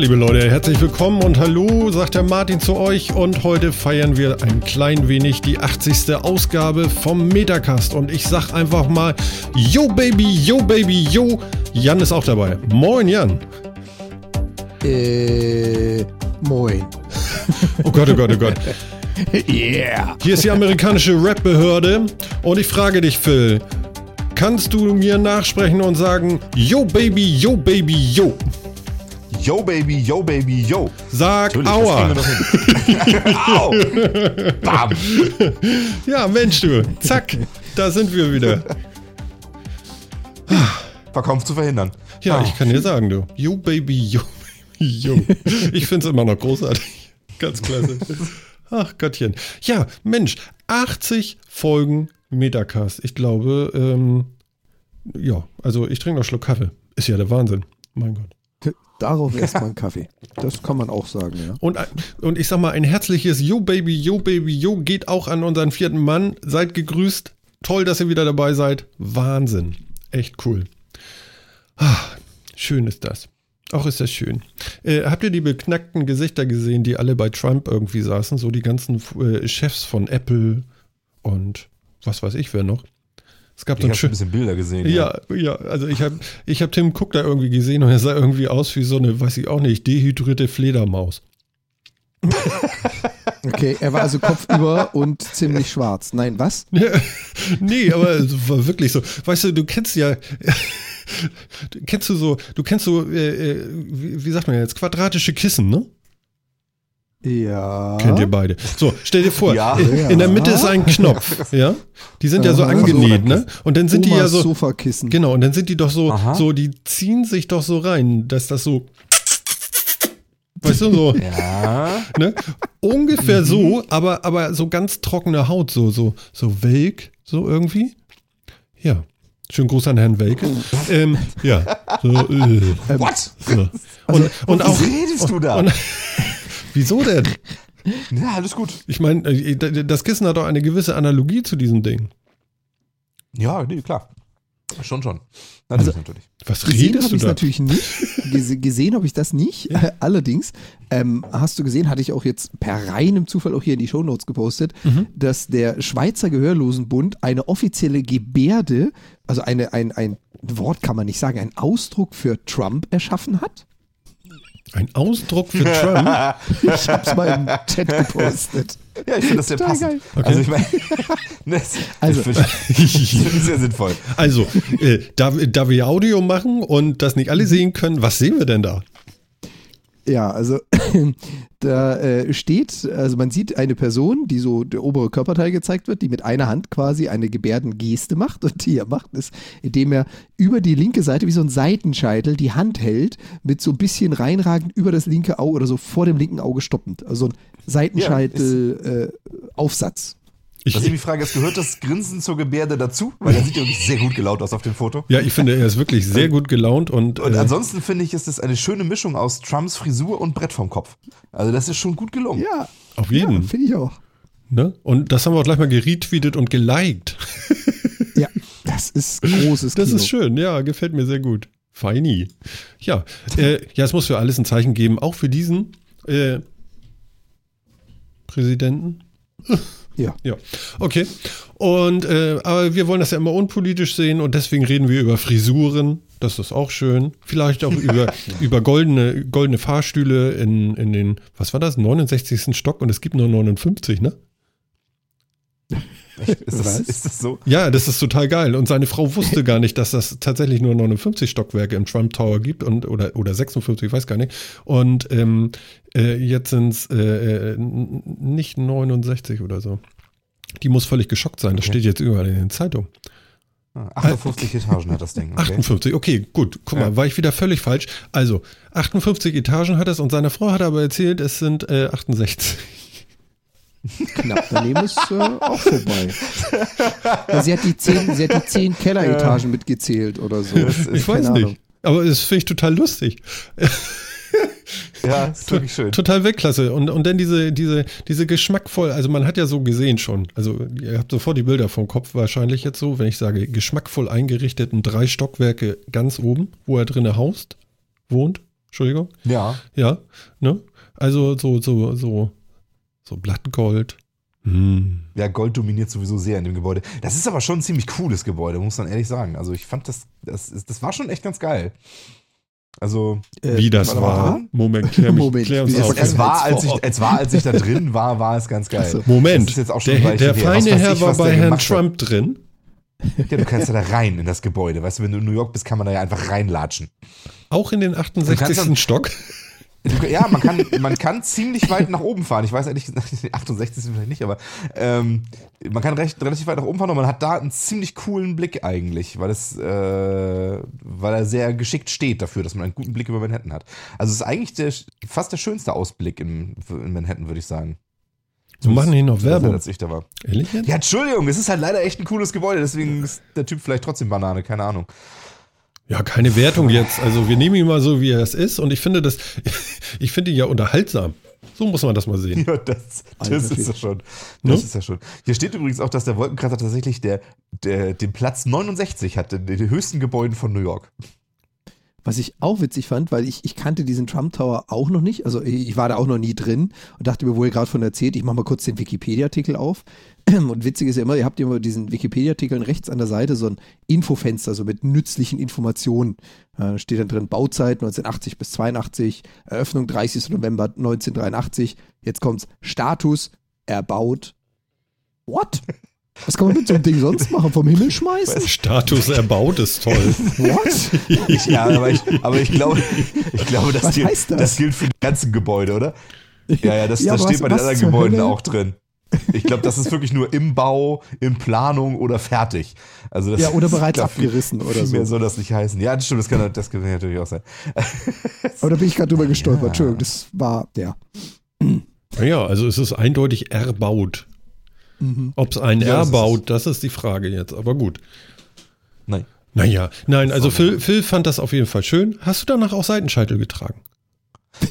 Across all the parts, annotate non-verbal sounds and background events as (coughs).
Liebe Leute, herzlich willkommen und hallo, sagt der Martin zu euch. Und heute feiern wir ein klein wenig die 80. Ausgabe vom Metacast. Und ich sag einfach mal, yo Baby, yo Baby, yo. Jan ist auch dabei. Moin, Jan. Äh, moin. (laughs) Oh Gott, oh Gott, oh Gott. (laughs) Yeah. Hier ist die amerikanische Rap-Behörde. Und ich frage dich, Phil, kannst du mir nachsprechen und sagen, yo Baby, yo Baby, yo. Yo, Baby, yo, Baby, yo. Sag Natürlich, Aua. (laughs) Au! Bam! Ja, Mensch, du. Zack, da sind wir wieder. Verkauf zu verhindern. Ja, Ah. ich kann dir sagen, du. Yo, Baby, yo, Baby, yo. Ich find's immer noch großartig. Ganz klasse. Ach Gottchen. Ja, Mensch, 80 Folgen Metacast. Ich glaube, ähm, ja, also ich trinke noch einen Schluck Kaffee. Ist ja der Wahnsinn. Mein Gott. Darauf erstmal einen Kaffee. Das kann man auch sagen, ja. Und, und ich sag mal, ein herzliches Yo Baby, Yo Baby, Yo geht auch an unseren vierten Mann. Seid gegrüßt. Toll, dass ihr wieder dabei seid. Wahnsinn. Echt cool. Ah, schön ist das. Auch ist das schön. Äh, habt ihr die beknackten Gesichter gesehen, die alle bei Trump irgendwie saßen? So die ganzen äh, Chefs von Apple und was weiß ich wer noch. Es gab Ich so ein habe ein bisschen Bilder gesehen. Ja, ja, also ich habe ich hab Tim Cook da irgendwie gesehen und er sah irgendwie aus wie so eine, weiß ich auch nicht, dehydrierte Fledermaus. (laughs) Okay, er war also kopfüber und ziemlich schwarz. Nein, was? (laughs) Ja, nee, aber es war wirklich so. Weißt du, du kennst ja, (laughs) du kennst du so, du kennst so, äh, äh, wie, wie sagt man jetzt, quadratische Kissen, ne? Ja. Kennt ihr beide. So, stell dir vor, (laughs) Ja. in der Mitte ist ein Knopf, (laughs) ja? Die sind ja so angenäht, ne? Und dann sind die ja Omas so, Sofakissen. genau, und dann sind die doch so, Aha. so, die ziehen sich doch so rein, dass das so, weißt du, so, Ja. (laughs) ne? Ungefähr so, aber, aber so ganz trockene Haut, so, so, so welk, so irgendwie. Ja. Schönen Gruß an Herrn Welke. Ähm, ja. So, äh, What? so. Und, und auch. Wie redest du da? Und, wieso denn? (laughs) Ja, alles gut. Ich meine, äh, das Kissen hat doch eine gewisse Analogie zu diesem Ding. Ja, nee, klar. Schon, schon. Natürlich, natürlich. Was Gesehen habe du ich natürlich nicht. Gese gesehen habe ich das nicht. Äh, (laughs) allerdings, ähm, hast du gesehen, hatte ich auch jetzt per reinem Zufall auch hier in die Shownotes gepostet, Mhm. dass der Schweizer Gehörlosenbund eine offizielle Gebärde, also eine, ein, ein Wort kann man nicht sagen, ein Ausdruck für Trump erschaffen hat. Ein Ausdruck für Trump? (laughs) Ich habe es mal im Chat gepostet. Ja, ich finde das sehr Total passend. geil. Also ich meine, (laughs) das, Also- das find ich sehr sinnvoll. Also, äh, da, da wir Audio machen und das nicht alle sehen können, was sehen wir denn da? Ja, also (clears throat) da äh, steht, also man sieht eine Person, die so der obere Körperteil gezeigt wird, die mit einer Hand quasi eine Gebärdengeste macht und die er macht ist, indem er über die linke Seite wie so ein Seitenscheitel die Hand hält, mit so ein bisschen reinragend über das linke Auge oder so vor dem linken Auge stoppend. Also ein Seitenscheitel-Aufsatz. Ich, Das ist die Frage, es gehört das Grinsen zur Gebärde dazu? Weil er sieht ja wirklich sehr gut gelaunt aus auf dem Foto. ja, ich finde, er ist wirklich sehr gut gelaunt und, Und äh, ansonsten finde ich, ist das eine schöne Mischung aus Trumps Frisur und Brett vom Kopf. Also das ist schon gut gelungen. ja, auf jeden. ja finde ich auch. Ne? Und das haben wir auch gleich mal geretweetet und geliked. Ja, (laughs) das ist großes Das Kino. ist schön, ja, gefällt mir sehr gut. Feini. Ja, äh, ja, es muss für alles ein Zeichen geben, auch für diesen äh, Präsidenten. (laughs) Ja. Ja, okay. Und äh, aber wir wollen das ja immer unpolitisch sehen und deswegen reden wir über Frisuren. Das ist auch schön. Vielleicht auch über, (laughs) über goldene, goldene Fahrstühle in, in den, was war das, 69. Stock und es gibt nur 59, ne? (laughs) Ist das, ist das so? Ja, das ist total geil. Und seine Frau wusste gar nicht, dass das tatsächlich nur 59 Stockwerke im Trump Tower gibt und oder, oder 56, ich weiß gar nicht. Und ähm, äh, jetzt sind es äh, äh, nicht 69 oder so. Die muss völlig geschockt sein. Das Okay. steht jetzt überall in den Zeitungen. Ah, 58 Etagen hat das Ding. Okay. 58, okay, gut. Guck mal, Ja. war ich wieder völlig falsch. Also, 58 Etagen hat es und seine Frau hat aber erzählt, es sind äh, 68. Knapp daneben ist äh, auch vorbei. Ja, sie, hat die zehn, sie hat die zehn Kelleretagen mitgezählt oder so. Das ist- Ich weiß keine nicht. Ahnung. Aber das finde ich total lustig. Ja, ist wirklich schön. Total Weltklasse. Und, und dann diese, diese, diese geschmackvoll, also man hat ja so gesehen schon, also ihr habt sofort die Bilder vom Kopf wahrscheinlich jetzt so, wenn ich sage, geschmackvoll eingerichteten drei Stockwerke ganz oben, wo er drinne haust, wohnt, Entschuldigung. Ja. Ja, ne? Also so, so, so, so Blattgold. Hm. Ja, Gold dominiert sowieso sehr in dem Gebäude. Das ist aber schon ein ziemlich cooles Gebäude, muss man ehrlich sagen. Also ich fand das, das, ist- das war schon echt ganz geil. Also Äh, Wie das war. mal. Moment, klär, mich, Moment, klär uns auf. es war, als ich, es war, als ich da drin war, war es ganz geil. Ach so. Moment, Das ist jetzt auch schon der, der feine Herr ich, war bei Herrn gemacht hat. Trump drin. Ja, du kannst ja da rein in das Gebäude. Weißt du, wenn du in New York bist, kann man da ja einfach reinlatschen. Auch in den 68. dann- Stock. Ja, man kann, man kann ziemlich weit nach oben fahren. Ich weiß ehrlich gesagt, (laughs) 68 sind vielleicht nicht, aber ähm, man kann recht, relativ weit nach oben fahren und man hat da einen ziemlich coolen Blick eigentlich, weil es, äh, weil er sehr geschickt steht dafür, dass man einen guten Blick über Manhattan hat. Also es ist eigentlich der, fast der schönste Ausblick in, in Manhattan, würde ich sagen. Wir machen hier noch Das Werbung. Als ich da war. Ehrlich? Ja, Entschuldigung, es ist halt leider echt ein cooles Gebäude, deswegen ist der Typ vielleicht trotzdem Banane, keine Ahnung. Ja, keine Wertung jetzt. Also wir nehmen ihn mal so, wie er es ist. Und ich finde das, (laughs) ich finde ihn ja unterhaltsam. So muss man das mal sehen. Ja, das, Alter, das ist ja schon. Ne? Das ist ja schon. Hier steht übrigens auch, dass der Wolkenkratzer tatsächlich der, der, den Platz 69 hat, den, den höchsten Gebäuden von New York. Was ich auch witzig fand, weil ich, ich kannte diesen Trump Tower auch noch nicht. Also ich war da auch noch nie drin und dachte mir, wo ihr gerade von erzählt, ich mache mal kurz den Wikipedia-Artikel auf. (clears throat) Und witzig ist ja immer, ihr habt immer diesen Wikipedia-Artikeln rechts an der Seite so ein Infofenster, so mit nützlichen Informationen. Da steht dann drin Bauzeit 1980 bis 82, Eröffnung 30. November 1983. Jetzt kommt's Status erbaut. What? Was kann man mit so einem Ding sonst (laughs) machen? Vom Himmel schmeißen? Status erbaut ist toll. (laughs) What? Ich, ja, aber ich, aber ich glaube, ich glaube das, gilt, das? das gilt für die ganzen Gebäude, oder? Ja, ja, das, Ja, das steht was- bei den anderen Gebäuden Hölle? auch drin. Ich glaube, das ist wirklich nur im Bau, in Planung oder fertig. Also das Ja, oder bereits glaub, viel- abgerissen oder so. mehr soll das nicht heißen. Ja, das stimmt, das kann, das kann natürlich auch sein. Aber da bin ich gerade drüber (laughs) gestolpert. Ja. Entschuldigung, das war, ja. Naja, also es ist eindeutig erbaut. Mhm. Ob es ein Ja, das ist erbaut, das ist die Frage jetzt. Aber gut. Nein. Naja, nein, also Phil, Phil fand das auf jeden Fall schön. Hast du danach auch Seitenscheitel getragen?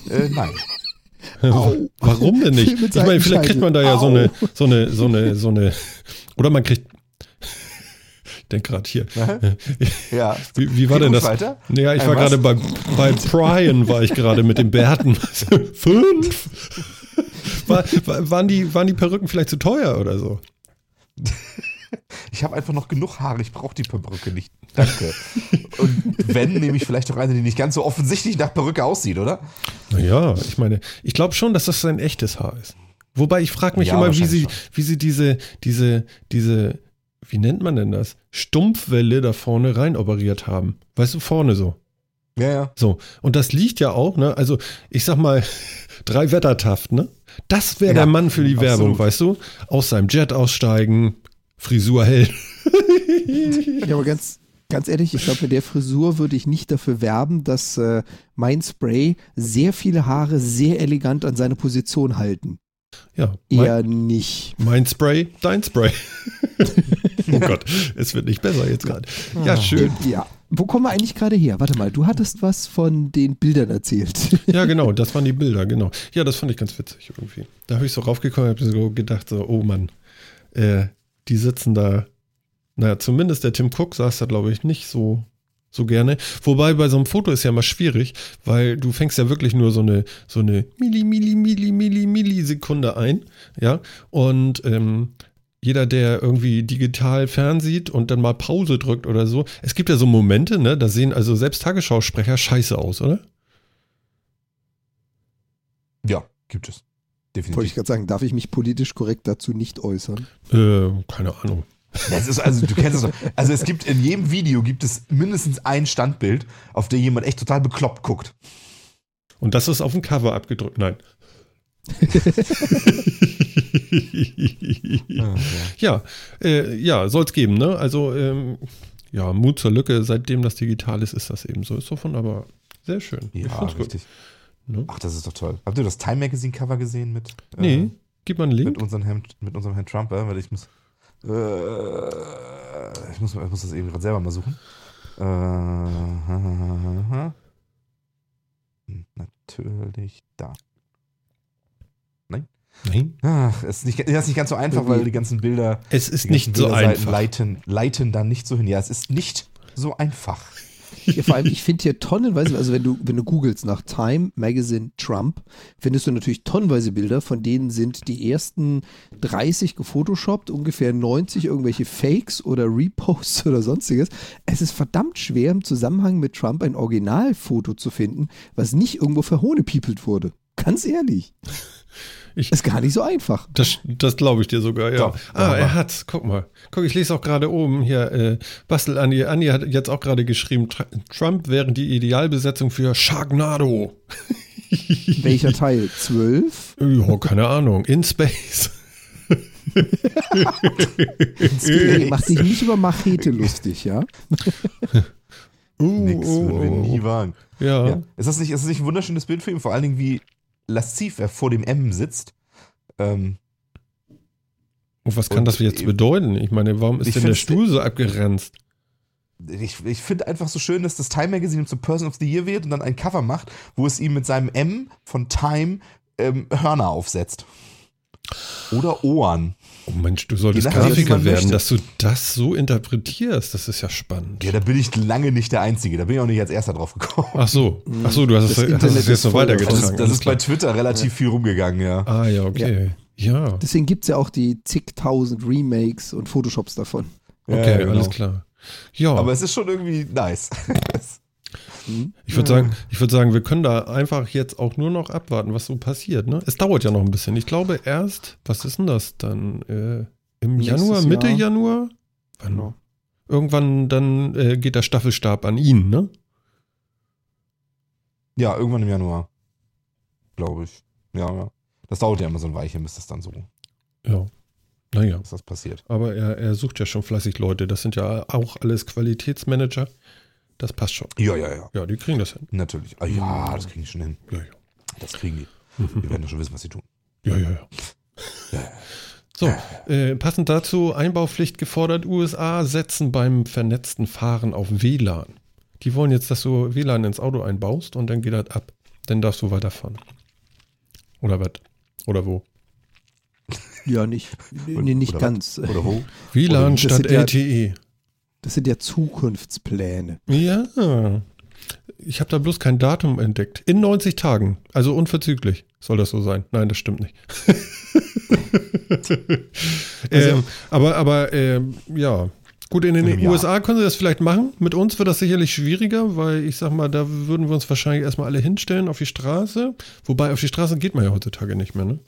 Äh, nein. (laughs) Warum denn nicht? Ich meine, vielleicht kriegt man da ja so Au. eine, so eine, so eine, so eine, oder man kriegt, ich denke gerade hier, Ja. wie, wie war Geht denn das? weiter? Naja, ich Ein war gerade bei, bei Brian, war ich gerade mit den Bärten. (laughs) Fünf? War, war, waren, die, waren die Perücken vielleicht zu teuer oder so? Ich habe einfach noch genug Haare, ich brauche die Perücke nicht. Danke. Und wenn, nehme ich vielleicht auch eine, die nicht ganz so offensichtlich nach Perücke aussieht, oder? Naja, ich meine, ich glaube schon, dass das ein echtes Haar ist. Wobei ich frage mich Ja, immer, wie sie, schon. wie sie diese, diese, diese, wie nennt man denn das? Stumpfwelle da vorne rein operiert haben. Weißt du, vorne so. Ja, ja. So. Und das liegt ja auch, ne? Also, ich sag mal, (laughs) drei Wettertaft, ne? Das wäre Ja, der Mann für die absolut. Werbung, weißt du? Aus seinem Jet aussteigen, Frisur hell. (laughs) Ja, aber ganz, ganz ehrlich, ich glaube, mit der Frisur würde ich nicht dafür werben, dass äh, mein Spray sehr viele Haare sehr elegant an seine Position halten. Ja, mein, Eher nicht. mein Spray, dein Spray. (laughs) oh Gott, es wird nicht besser jetzt gerade. Ja, schön. Äh, ja. Wo kommen wir eigentlich gerade her? Warte mal, du hattest was von den Bildern erzählt. (laughs) Ja, genau, das waren die Bilder, genau. Ja, das fand ich ganz witzig irgendwie. Da habe ich so raufgekommen und habe so gedacht, so, oh Mann, äh, die sitzen da. Naja, zumindest der Tim Cook saß da, glaube ich, nicht so, so gerne. Wobei bei so einem Foto ist ja mal schwierig, weil du fängst ja wirklich nur so eine, so eine Milli, Milli, Milli, Milli, Millisekunde ein, ja. Und ähm, jeder, der irgendwie digital fernsieht und dann mal Pause drückt oder so, es gibt ja so Momente, ne, da sehen also selbst Tagesschausprecher scheiße aus, oder? Ja, gibt es. Wollte ich Definitiv. gerade sagen, darf ich mich politisch korrekt dazu nicht äußern? Äh, keine Ahnung. Das ist, also, du kennst es doch. Also, es gibt in jedem Video gibt es mindestens ein Standbild, auf der jemand echt total bekloppt guckt. Und das ist auf dem Cover abgedrückt. Nein. (laughs) ja, äh, ja, soll es geben, ne? Also, ähm, ja, Mut zur Lücke, seitdem das digital ist, ist das eben so. Ist davon aber sehr schön. Ja, richtig. Ne? Ach, das ist doch toll. Habt ihr das Time Magazine Cover gesehen mit, äh, Nee, gib mal einen mit, Link. unserem Herrn, mit unserem Herrn Trump? Äh, weil ich muss, äh, ich muss, ich muss das eben gerade selber mal suchen. Äh, Hm, natürlich da. Nein. Ach, es ist nicht, das ist nicht ganz so einfach, weil die ganzen Bilder Es ist nicht so einfach. Leiten, leiten dann nicht so hin. Ja, es ist nicht so einfach. Ja, vor allem, ich finde hier tonnenweise, also wenn du, wenn du googelst nach Time Magazine Trump, findest du natürlich tonnenweise Bilder, von denen sind die ersten 30 gefotoshoppt, ungefähr 90 irgendwelche Fakes oder Reposts (laughs) oder sonstiges. Es ist verdammt schwer im Zusammenhang mit Trump ein Originalfoto zu finden, was nicht irgendwo verhohnepiepelt wurde. Ganz ehrlich. Ich- ist gar nicht so einfach. Das, das glaube ich dir sogar, ja. Doch, ah, er hat's. Guck mal. Guck, ich lese auch gerade oben hier. Äh, Bastel Andi. Andi hat jetzt auch gerade geschrieben, Tr- Trump wäre die Idealbesetzung für Sharknado. (laughs) Welcher Teil? 12? Ja, keine Ahnung. In Space. Hey, mach dich nicht über Machete lustig, ja? (laughs) Uh, Nix, uh, würden wir uh, nie uh. wagen. Ja. Ja. Ist, das nicht, ist das nicht ein wunderschönes Bild für ihn? Vor allen Dingen, wie lasziv er vor dem M sitzt. Ähm, Und was kann Und das jetzt bedeuten? Ich meine, warum ist denn der Stuhl so abgeranzt? ich ich finde einfach so schön, dass das Time Magazine zum Person of the Year wird und dann ein Cover macht, wo es ihm mit seinem M von Time ähm, Hörner aufsetzt. Oder Ohren. Oh Mensch, du solltest wie Grafiker werden, möchte. dass du das so interpretierst. Das ist ja spannend. Ja, da bin ich lange nicht der Einzige. Da bin ich auch nicht als erster drauf gekommen. Ach so. Ach so, du hast, Das es, hast es jetzt ist noch. Das weitergetragen. ist, das Alles ist bei. Twitter relativ viel rumgegangen, ja. Ah ja, okay. Ja. Deswegen gibt es ja auch die zigtausend Remakes und Photoshops davon. Okay, Ja, genau. alles klar. Ja, Aber es ist schon irgendwie nice. (laughs) ich würde sagen, ich würde sagen, wir können da einfach jetzt auch nur noch abwarten, was so passiert. Ne? Es dauert ja noch ein bisschen. Ich glaube erst, was ist denn das dann? Äh, Im Nächstes Januar, Mitte Jahr. Januar? Wann? Genau. Irgendwann dann äh, geht der Staffelstab an ihn, ne? ja, irgendwann im Januar. Glaube ich. Ja, ja. Das dauert ja immer so ein Weilchen, bis das dann so, Ja. Naja. bis das passiert. Aber er, er sucht ja schon fleißig Leute. Das sind ja auch alles Qualitätsmanager. Das passt schon. Ja, ja, ja. Ja, die kriegen das hin. Natürlich. Ah, ja, das kriegen die schon hin. Ja, ja. Das kriegen die. Mhm. Die werden doch schon wissen, was sie tun. Ja, ja, ja. So, äh, passend dazu, Einbaupflicht gefordert, USA setzen beim vernetzten Fahren auf WLAN. Die wollen jetzt, dass du WLAN ins Auto einbaust und dann geht das ab. Dann darfst du weiterfahren. Oder was? Oder wo? Ja, nicht, nee, nicht Oder ganz. Oder wo? WLAN statt sind ja- LTE. Das sind ja Zukunftspläne. Ja. Ich habe da bloß kein Datum entdeckt. In 90 Tagen. Also unverzüglich soll das so sein. Nein, das stimmt nicht. (laughs) ähm, aber aber ähm, ja. Gut, in den Jahr. USA können sie das vielleicht machen. Mit uns wird das sicherlich schwieriger, weil ich sag mal, da würden wir uns wahrscheinlich erstmal alle hinstellen auf die Straße. Wobei auf die Straße geht man ja heutzutage nicht mehr, ne?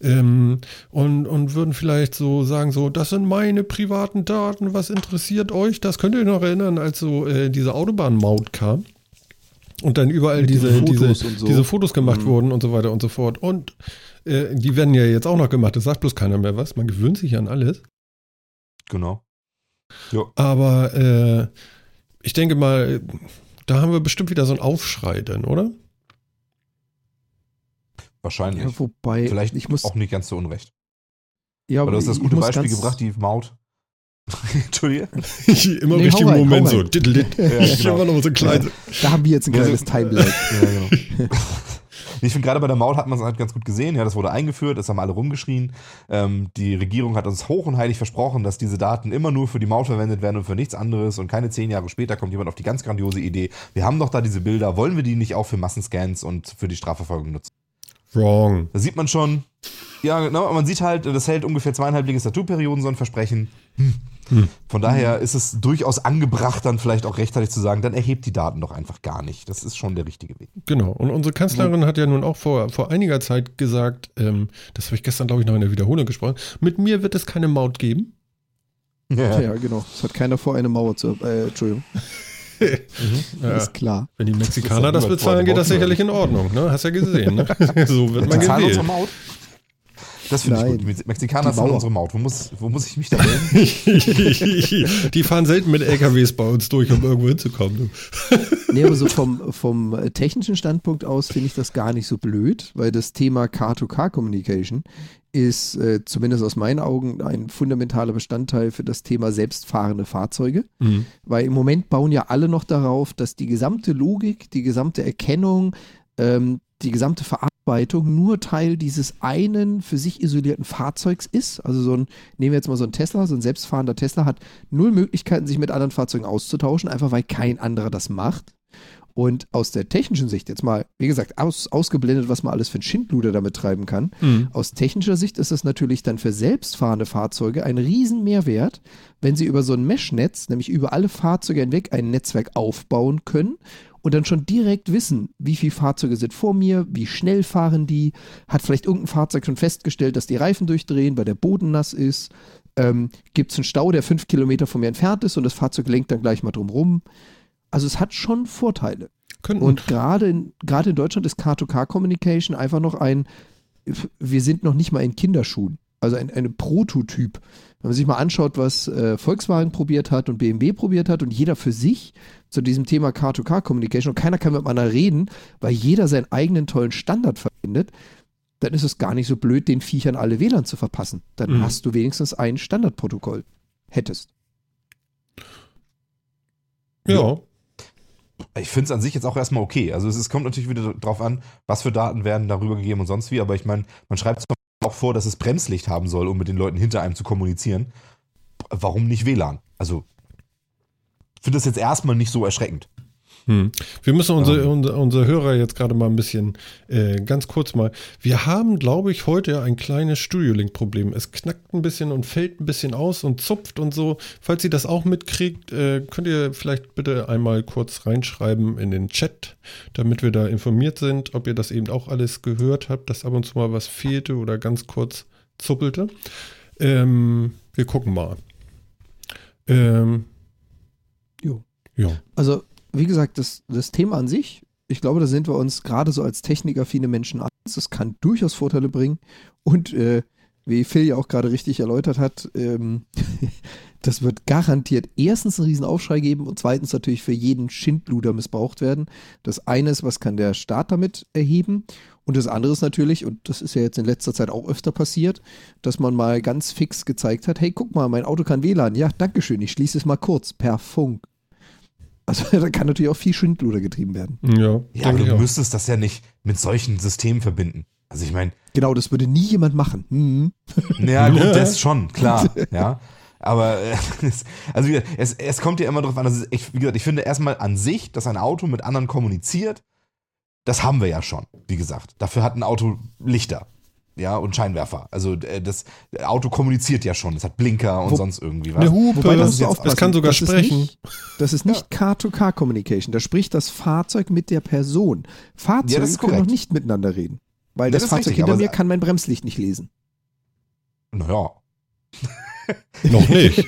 Ähm, und, und würden vielleicht so sagen, so, das sind meine privaten Daten, was interessiert euch? Das könnt ihr euch noch erinnern, als so äh, diese Autobahnmaut kam und dann überall Mit diese, diese, Fotos und so. diese Fotos gemacht Mhm. wurden und so weiter und so fort. Und äh, die werden ja jetzt auch noch gemacht, das sagt bloß keiner mehr was. Man gewöhnt sich an alles. Genau. Ja. Aber äh, ich denke mal, da haben wir bestimmt wieder so einen Aufschrei dann, oder? Wahrscheinlich. Ja, wobei, Vielleicht ich muss, auch nicht ganz so unrecht. ja, Aber du hast das gute Beispiel gebracht, die Maut. (laughs) Entschuldige. Immer Nee, im richtigen hau rein, Moment so. rein. Diddlit. (laughs) Ja, Ich genau. immer noch so klein. Da haben wir jetzt ein Ja, kleines Timeline. Ja, genau. (laughs) Ich finde, gerade bei der Maut hat man es halt ganz gut gesehen. Ja, das wurde eingeführt, das haben alle rumgeschrien. Ähm, die Regierung hat uns hoch und heilig versprochen, dass diese Daten immer nur für die Maut verwendet werden und für nichts anderes. Und keine zehn Jahre später kommt jemand auf die ganz grandiose Idee. Wir haben doch da diese Bilder, wollen wir die nicht auch für Massenscans und für die Strafverfolgung nutzen? Wrong. Da sieht man schon, ja, genau, man sieht halt, das hält ungefähr zweieinhalb Legislaturperioden so ein Versprechen. Hm. Von daher ist es durchaus angebracht, dann vielleicht auch rechtzeitig zu sagen, dann erhebt die Daten doch einfach gar nicht. Das ist schon der richtige Weg. Genau. Und unsere Kanzlerin hat ja nun auch vor, vor einiger Zeit gesagt, ähm, das habe ich gestern, glaube ich, noch in der Wiederholung gesprochen, mit mir wird es keine Maut geben. Ja. Ja, genau. Es hat keiner vor, eine Mauer zu. Äh, Entschuldigung, (laughs) Ja, ist klar. wenn die Mexikaner Das das bezahlen, geht das sicherlich in Ordnung. Ne? Hast ja gesehen. Ne? (laughs) so wird man gewählt. Das finde ich gut. Die Mexikaner Mauer. unsere Maut. Wo muss, wo muss ich mich da melden? (laughs) die fahren selten mit LKWs bei uns durch, um irgendwo hinzukommen. (laughs) Nee, aber so vom, vom äh, technischen Standpunkt aus finde ich das gar nicht so blöd, weil das Thema Car-to-Car-Communication ist äh, zumindest aus meinen Augen ein fundamentaler Bestandteil für das Thema selbstfahrende Fahrzeuge. Mhm. Weil im Moment bauen ja alle noch darauf, dass die gesamte Logik, die gesamte Erkennung, ähm, die gesamte Verarbeitung nur Teil dieses einen für sich isolierten Fahrzeugs ist. Also so ein, nehmen wir jetzt mal so ein Tesla, so ein selbstfahrender Tesla hat null Möglichkeiten, sich mit anderen Fahrzeugen auszutauschen, einfach weil kein anderer das macht. Und aus der technischen Sicht, jetzt mal, wie gesagt, aus, ausgeblendet, was man alles für ein Schindluder damit treiben kann, Mhm. aus technischer Sicht ist es natürlich dann für selbstfahrende Fahrzeuge ein riesen Mehrwert, wenn sie über so ein Mesh-Netz, nämlich über alle Fahrzeuge hinweg, ein Netzwerk aufbauen können und dann schon direkt wissen, wie viele Fahrzeuge sind vor mir, wie schnell fahren die, hat vielleicht irgendein Fahrzeug schon festgestellt, dass die Reifen durchdrehen, weil der Boden nass ist, ähm, gibt es einen Stau, der fünf Kilometer von mir entfernt ist und das Fahrzeug lenkt dann gleich mal drum rum. Also es hat schon Vorteile. Könnten, Und gerade in, gerade in Deutschland ist Car-to-Car-Communication einfach noch ein, wir sind noch nicht mal in Kinderschuhen. Also ein, ein Prototyp. Wenn man sich mal anschaut, was äh, Volkswagen probiert hat und BMW probiert hat und jeder für sich zu diesem Thema Car-to-Car-Communication und keiner kann mit einer reden, weil jeder seinen eigenen tollen Standard verwendet, dann ist es gar nicht so blöd, den Viechern alle WLAN zu verpassen. Dann Mhm. hast du wenigstens ein Standardprotokoll. Hättest. ja. Ich finde es an sich jetzt auch erstmal okay. Also es, es kommt natürlich wieder drauf an, was für Daten werden darüber gegeben und sonst wie. Aber ich meine, man schreibt Beispiel auch vor, dass es Bremslicht haben soll, um mit den Leuten hinter einem zu kommunizieren. Warum nicht WLAN? Also finde das jetzt erstmal nicht so erschreckend. Hm. Wir müssen unsere, Ähm. unser, unsere Hörer jetzt gerade mal ein bisschen, äh, ganz kurz mal. Wir haben, glaube ich, heute ein kleines Studio-Link-Problem. Es knackt ein bisschen und fällt ein bisschen aus und zupft und so. Falls ihr das auch mitkriegt, äh, könnt ihr vielleicht bitte einmal kurz reinschreiben in den Chat, damit wir da informiert sind, ob ihr das eben auch alles gehört habt, dass ab und zu mal was fehlte oder ganz kurz zuppelte. Ähm, wir gucken mal. Ähm, Jo. ja. Also, wie gesagt, das, das Thema an sich, ich glaube, da sind wir uns gerade so als technikaffine Menschen eins. Das kann durchaus Vorteile bringen. Und äh, wie Phil ja auch gerade richtig erläutert hat, ähm, (laughs) das wird garantiert erstens einen riesen Aufschrei geben und zweitens natürlich für jeden Schindluder missbraucht werden. Das eine ist, was kann der Staat damit erheben? Und das andere ist natürlich, und das ist ja jetzt in letzter Zeit auch öfter passiert, dass man mal ganz fix gezeigt hat, hey, guck mal, mein Auto kann WLAN. Ja, dankeschön, ich schließe es mal kurz per Funk. Also (laughs) da kann natürlich auch viel Schindluder getrieben werden. Ja, Ja, aber du auch. müsstest das ja nicht mit solchen Systemen verbinden. Also ich meine, Genau, das würde nie jemand machen. Hm. Ja, (laughs) gut, das schon, klar, (laughs) ja. Aber äh, es, also gesagt, es, es kommt ja immer darauf an, dass es, ich, wie gesagt, ich finde erstmal an sich, dass ein Auto mit anderen kommuniziert, das haben wir ja schon, wie gesagt. Dafür hat ein Auto Lichter, ja, und Scheinwerfer. Also äh, das Auto kommuniziert ja schon, es hat Blinker und Wo- sonst irgendwie was. Eine Hupe, Wobei, das, das, ist aufpassen. kann sogar das sprechen. Ist nicht, das ist nicht Car-to-Car-Communication. Da spricht das Fahrzeug mit der Person. Fahrzeuge Ja, das können noch nicht miteinander reden. Weil Das das, Fahrzeug richtig, hinter mir kann mein Bremslicht nicht lesen. Naja. (laughs) Noch nicht.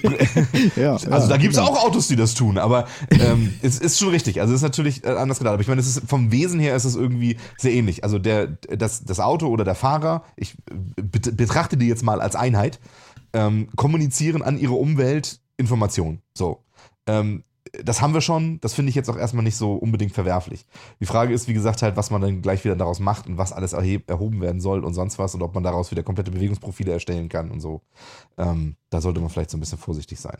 Ja, Also da gibt es auch Autos, die das tun, aber ähm, (laughs) es ist schon richtig. Also es ist natürlich äh, anders gedacht. Aber ich meine, es ist vom Wesen her ist es irgendwie sehr ähnlich. Also der, das, das Auto oder der Fahrer, ich äh, bet- betrachte die jetzt mal als Einheit, ähm, kommunizieren an ihre Umwelt Informationen. So. Ähm, das haben wir schon, das finde ich jetzt auch erstmal nicht so unbedingt verwerflich. Die Frage ist, wie gesagt, halt, was man dann gleich wieder daraus macht und was alles erheb, erhoben werden soll und sonst was und ob man daraus wieder komplette Bewegungsprofile erstellen kann und so. Ähm, da sollte man vielleicht so ein bisschen vorsichtig sein.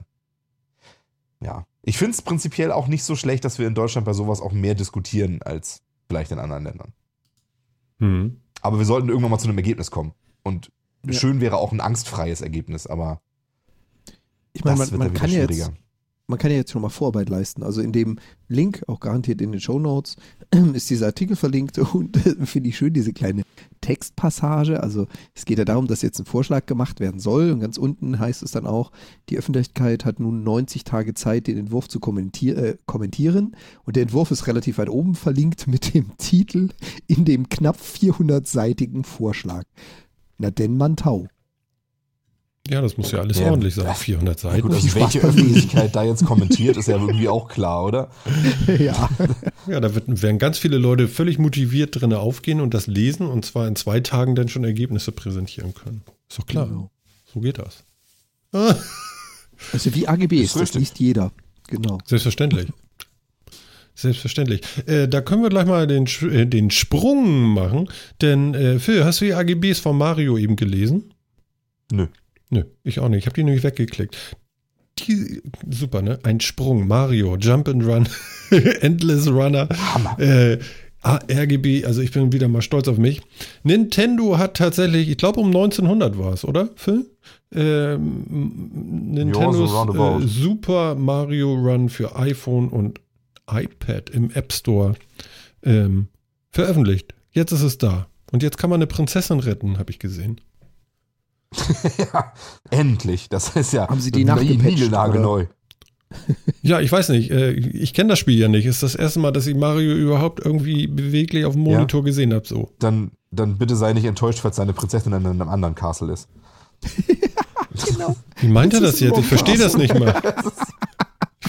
Ja. Ich finde es prinzipiell auch nicht so schlecht, dass wir in Deutschland bei sowas auch mehr diskutieren als vielleicht in anderen Ländern. Hm. Aber wir sollten irgendwann mal zu einem Ergebnis kommen. Und Ja. schön wäre auch ein angstfreies Ergebnis, aber Ich meine, das man, wird man, kann jetzt, man kann ja jetzt schon mal Vorarbeit leisten. Also in dem Link, auch garantiert in den Show Notes, (clears throat) ist dieser Artikel verlinkt (laughs) und finde ich schön, diese kleine Textpassage. Also es geht ja darum, dass jetzt ein Vorschlag gemacht werden soll und ganz unten heißt es dann auch, die Öffentlichkeit hat nun 90 Tage Zeit, den Entwurf zu kommentier äh, kommentieren und der Entwurf ist relativ weit oben verlinkt mit dem (laughs) Titel in dem knapp 400-seitigen Vorschlag. Na denn man tau. Ja, das muss ja alles Ja. ordentlich sein. 400 Ja, Seiten. gut, also (laughs) welche. Öffentlichkeit da jetzt kommentiert, ist ja irgendwie auch klar, oder? (laughs) ja. (laughs) Ja, da wird, werden ganz viele Leute völlig motiviert drin aufgehen und das lesen und zwar in zwei Tagen dann schon Ergebnisse präsentieren können. Ist doch klar. Genau. So geht das. Ah, Also wie AGBs, Ist das liest jeder. Genau. selbstverständlich. Selbstverständlich. Äh, da können wir gleich mal den, äh, den Sprung machen. Denn, äh, Phil, hast du die AGBs von Mario eben gelesen? Nö. Nö, ich auch nicht. Ich habe die nämlich weggeklickt. Die, super, ne? Ein Sprung. Mario, Jump and Run, (laughs) Endless Runner. Hammer. Äh, Ah, RGB, also ich bin wieder mal stolz auf mich. Nintendo hat tatsächlich, ich glaube um 1900 war es, oder, Phil? Ähm, Nintendos äh, Super Mario Run für iPhone und iPad im App Store ähm, veröffentlicht. Jetzt ist es da. Und jetzt kann man eine Prinzessin retten, habe ich gesehen. (laughs) ja, endlich. Das ist ja Haben sie die niegelnagelneu. Ja, ich weiß nicht. äh, Ich kenne das Spiel ja nicht. Ist das erste Mal, dass ich Mario überhaupt irgendwie beweglich auf dem Ja. Monitor gesehen habe. So. Dann, dann bitte sei nicht enttäuscht, falls seine Prinzessin in einem anderen Castle ist. (laughs) Genau. Wie meint er Das das ist jetzt? Ich verstehe das nicht mal. (laughs)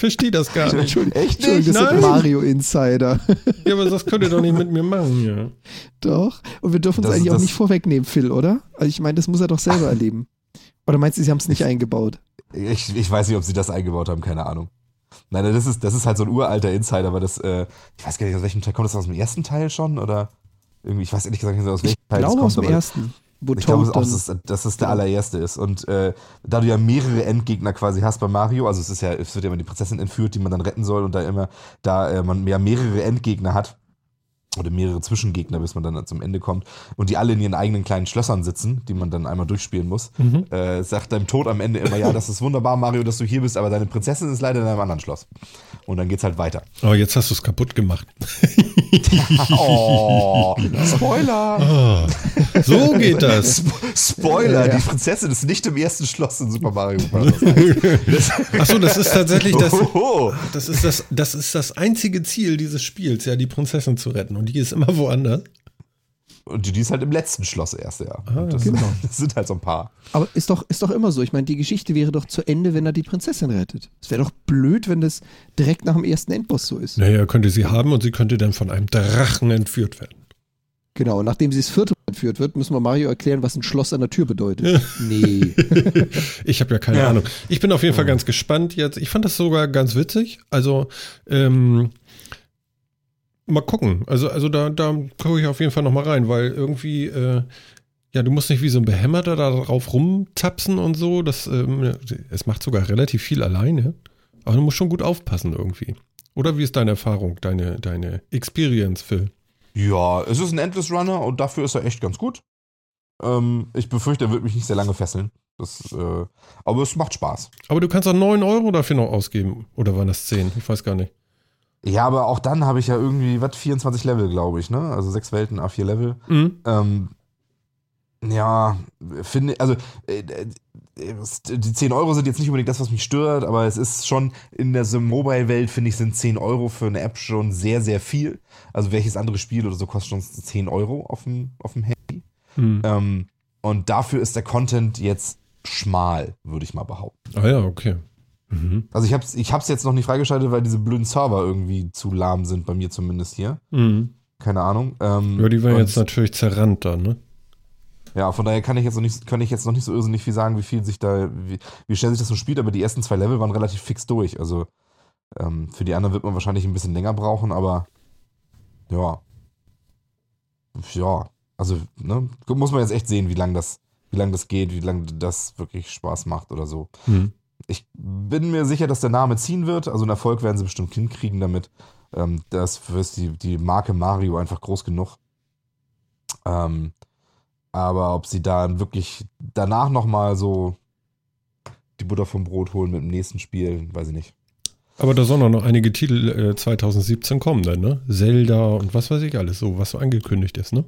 Ich verstehe das gar nicht. Echt Entschuldigung, das Nein. sind Mario-Insider. (laughs) Ja, aber das könnt ihr doch nicht mit mir machen, ja. Doch. Und wir dürfen es Das- eigentlich auch nicht vorwegnehmen, Phil, oder? Also ich meine, das muss er doch selber erleben. Oder meinst du, sie haben es nicht eingebaut? Ich, ich weiß nicht, ob sie das eingebaut haben, keine Ahnung. Nein, das ist, das ist halt so ein uralter Insider, aber das, äh, ich weiß gar nicht, aus welchem Teil kommt das aus dem ersten Teil schon? Oder irgendwie, ich weiß ehrlich gesagt nicht, aus welchem Ich Teil glaube das aus kommt, dem aber ersten. Ich glaube, auch, dass, dass es der allererste ist. Und äh, da du ja mehrere Endgegner quasi hast bei Mario, also es ist ja, es wird ja immer die Prinzessin entführt, die man dann retten soll und da immer, da äh, man ja mehrere Endgegner hat, oder mehrere Zwischengegner, bis man dann zum Ende kommt, und die alle in ihren eigenen kleinen Schlössern sitzen, die man dann einmal durchspielen muss, Mhm. äh, sagt deinem Tod am Ende immer, ja, (laughs) das ist wunderbar, Mario, dass du hier bist, aber deine Prinzessin ist leider in einem anderen Schloss. Und dann geht's halt weiter. Aber jetzt hast du es kaputt gemacht. (laughs) Oh, Spoiler! Ah, so geht das. (laughs) Sp Spoiler, Ja, die Prinzessin ist nicht im ersten Schloss in Super Mario Bros. (laughs) Achso, das ist tatsächlich das. Oh, Das ist das, das ist das einzige Ziel dieses Spiels, ja, die Prinzessin zu retten. Und die ist immer woanders. Und die ist halt im letzten Schloss erst, ja. Ah, das, genau. (laughs) das sind halt so ein paar. Aber ist doch, ist doch immer so. Ich meine, die Geschichte wäre doch zu Ende, wenn er die Prinzessin rettet. Es wäre doch blöd, wenn das direkt nach dem ersten Endboss so ist. Naja, könnte sie haben und sie könnte dann von einem Drachen entführt werden. Genau, und nachdem sie das vierte Mal entführt wird, müssen wir Mario erklären, was ein Schloss an der Tür bedeutet. nee. (laughs) Ich habe ja keine Ja. Ahnung. Ich bin auf jeden Fall ganz gespannt jetzt. Ich fand das sogar ganz witzig. Also, ähm, mal gucken. Also, also da, da gucke ich auf jeden Fall noch mal rein, weil irgendwie, äh, ja, du musst nicht wie so ein Behämmerter da drauf rumtapsen und so. Das, ähm, es macht sogar relativ viel alleine. Aber du musst schon gut aufpassen irgendwie. Oder wie ist deine Erfahrung, deine, deine Experience, Phil? Ja, es ist ein Endless Runner und dafür ist er echt ganz gut. Ähm, ich befürchte, er wird mich nicht sehr lange fesseln. Das, äh, aber es macht Spaß. Aber du kannst auch 9 Euro dafür noch ausgeben. Oder waren das 10? Ich weiß gar nicht. Ja, aber auch dann habe ich ja irgendwie, was, 24 Level, glaube ich, ne? Also sechs Welten, A4 Level. Mhm. Ähm, ja, finde, also äh, äh, die 10 Euro sind jetzt nicht unbedingt das, was mich stört, aber es ist schon in der Mobile-Welt, finde ich, sind 10 Euro für eine App schon sehr, sehr viel. Also welches andere Spiel oder so kostet schon 10 Euro auf dem, auf dem Handy. Mhm. Ähm, und dafür ist der Content jetzt schmal, würde ich mal behaupten. Ah ja, okay. Mhm. Also ich habe es ich hab's jetzt noch nicht freigeschaltet, weil diese blöden Server irgendwie zu lahm sind, bei mir zumindest hier. Mhm. Keine Ahnung. Ähm, Ja, die und- jetzt natürlich zerrannt da, ne? Ja, von daher kann ich jetzt noch nicht, kann ich jetzt noch nicht so irrsinnig viel sagen, wie viel sich da, wie, wie schnell sich das so spielt, aber die ersten zwei Level waren relativ fix durch. Also ähm, für die anderen wird man wahrscheinlich ein bisschen länger brauchen, aber ja. Ja, also, ne, muss man jetzt echt sehen, wie lang das, wie lang das geht, wie lange das wirklich Spaß macht oder so. Mhm. Ich bin mir sicher, dass der Name ziehen wird. Also einen Erfolg werden sie bestimmt hinkriegen damit. Ähm, das ist die, die Marke Mario einfach groß genug. Ähm, aber ob sie dann wirklich danach nochmal so die Butter vom Brot holen mit dem nächsten Spiel, weiß ich nicht. Aber da sollen auch noch einige Titel äh, 2017 kommen dann, ne? Zelda und was weiß ich alles, so was so angekündigt ist, ne?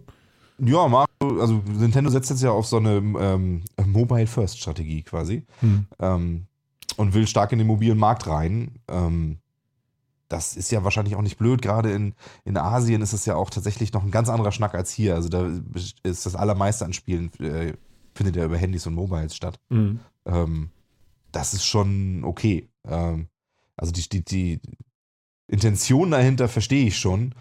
Ja, Mario, also Nintendo setzt jetzt ja auf so eine ähm, Mobile-First-Strategie quasi. Hm. ähm, und will stark in den mobilen Markt rein. Ähm, das ist ja wahrscheinlich auch nicht blöd. Gerade in, in Asien ist es ja auch tatsächlich noch ein ganz anderer Schnack als hier. Also da ist das allermeiste an Spielen äh, findet ja über Handys und Mobiles statt. Mhm. Ähm, das ist schon okay. Ähm, also die, die, die Intention dahinter verstehe ich schon.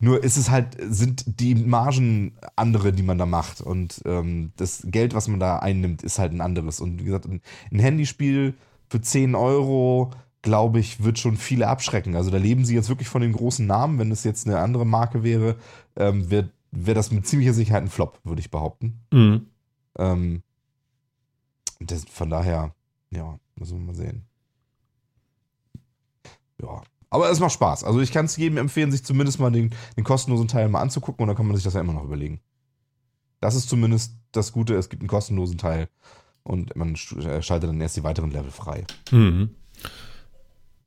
Nur ist es halt, sind die Margen andere, die man da macht. Und ähm, das Geld, was man da einnimmt, ist halt ein anderes. Und wie gesagt, ein, ein Handyspiel für 10 Euro, glaube ich, wird schon viele abschrecken. Also da leben sie jetzt wirklich von den großen Namen. Wenn es jetzt eine andere Marke wäre, ähm, wäre wär das mit ziemlicher Sicherheit ein Flop, würde ich behaupten. Mhm. Ähm, das, von daher, ja, müssen wir mal sehen. Ja, Aber es macht Spaß. Also ich kann es jedem empfehlen, sich zumindest mal den, den kostenlosen Teil mal anzugucken und dann kann man sich das ja immer noch überlegen. Das ist zumindest das Gute, es gibt einen kostenlosen Teil und man äh, schaltet dann erst die weiteren Level frei. Mhm.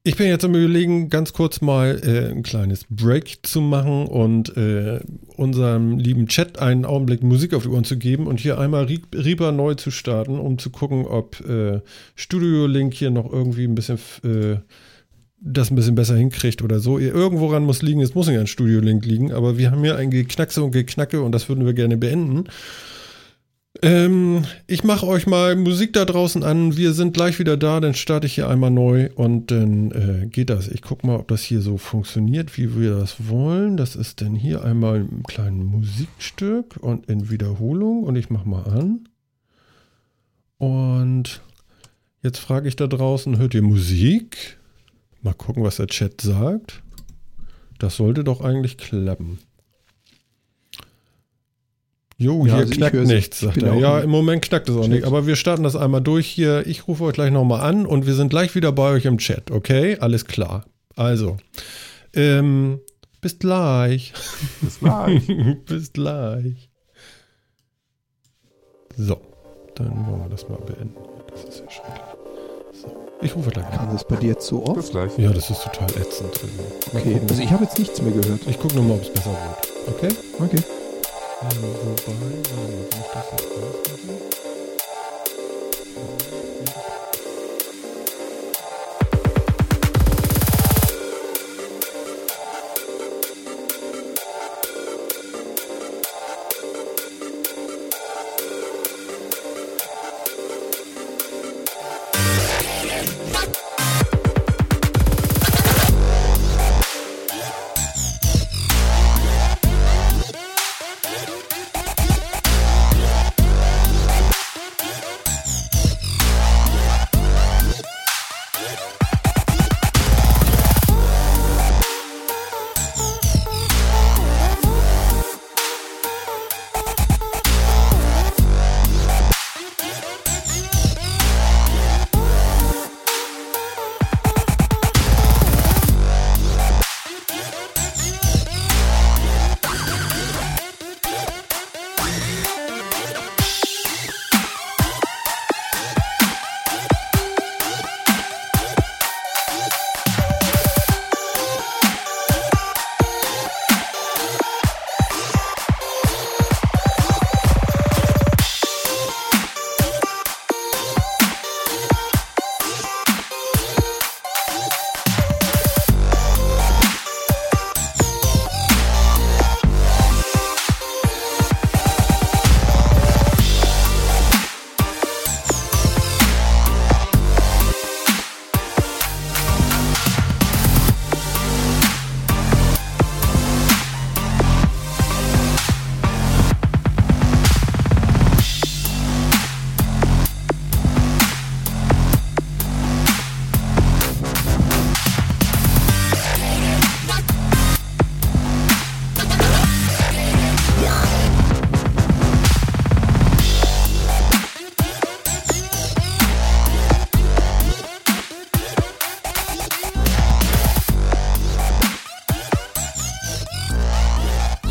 Ich bin jetzt am überlegen, ganz kurz mal äh, ein kleines Break zu machen und äh, unserem lieben Chat einen Augenblick Musik auf die Ohren zu geben und hier einmal Reaper neu zu starten, um zu gucken, ob äh, Studio Link hier noch irgendwie ein bisschen äh, das ein bisschen besser hinkriegt oder so. Irgendworan muss liegen, es muss nicht an Studio Link liegen, aber wir haben hier ein Geknackse und Geknacke und das würden wir gerne beenden. Ähm, ich mache euch mal Musik da draußen an. Wir sind gleich wieder da, dann starte ich hier einmal neu und dann äh, geht das. Ich gucke mal, ob das hier so funktioniert, wie wir das wollen. Das ist dann hier einmal ein kleines Musikstück und in Wiederholung und ich mache mal an. Und jetzt frage ich da draußen, hört ihr Musik? Mal gucken, was der Chat sagt. Das sollte doch eigentlich klappen. Jo, ja, hier also knackt nichts, sagt er. Ja, im Moment knackt es auch nicht. Aber wir starten das einmal durch hier. Ich rufe euch gleich nochmal an und wir sind gleich wieder bei euch im Chat, okay? Alles klar. Also, ähm, bis gleich. (laughs) Bis gleich. (laughs) bis gleich. So, dann wollen wir das mal beenden. Das ist ja schrecklich. So, ich rufe gleich an. Kam das bei dir jetzt so oft? Bis gleich. Ja, das ist total ätzend. Okay, also ich habe jetzt nichts mehr gehört. Ich gucke nochmal, ob es besser wird. Okay? Okay. Ähm, wobei, warte wenn ich das jetzt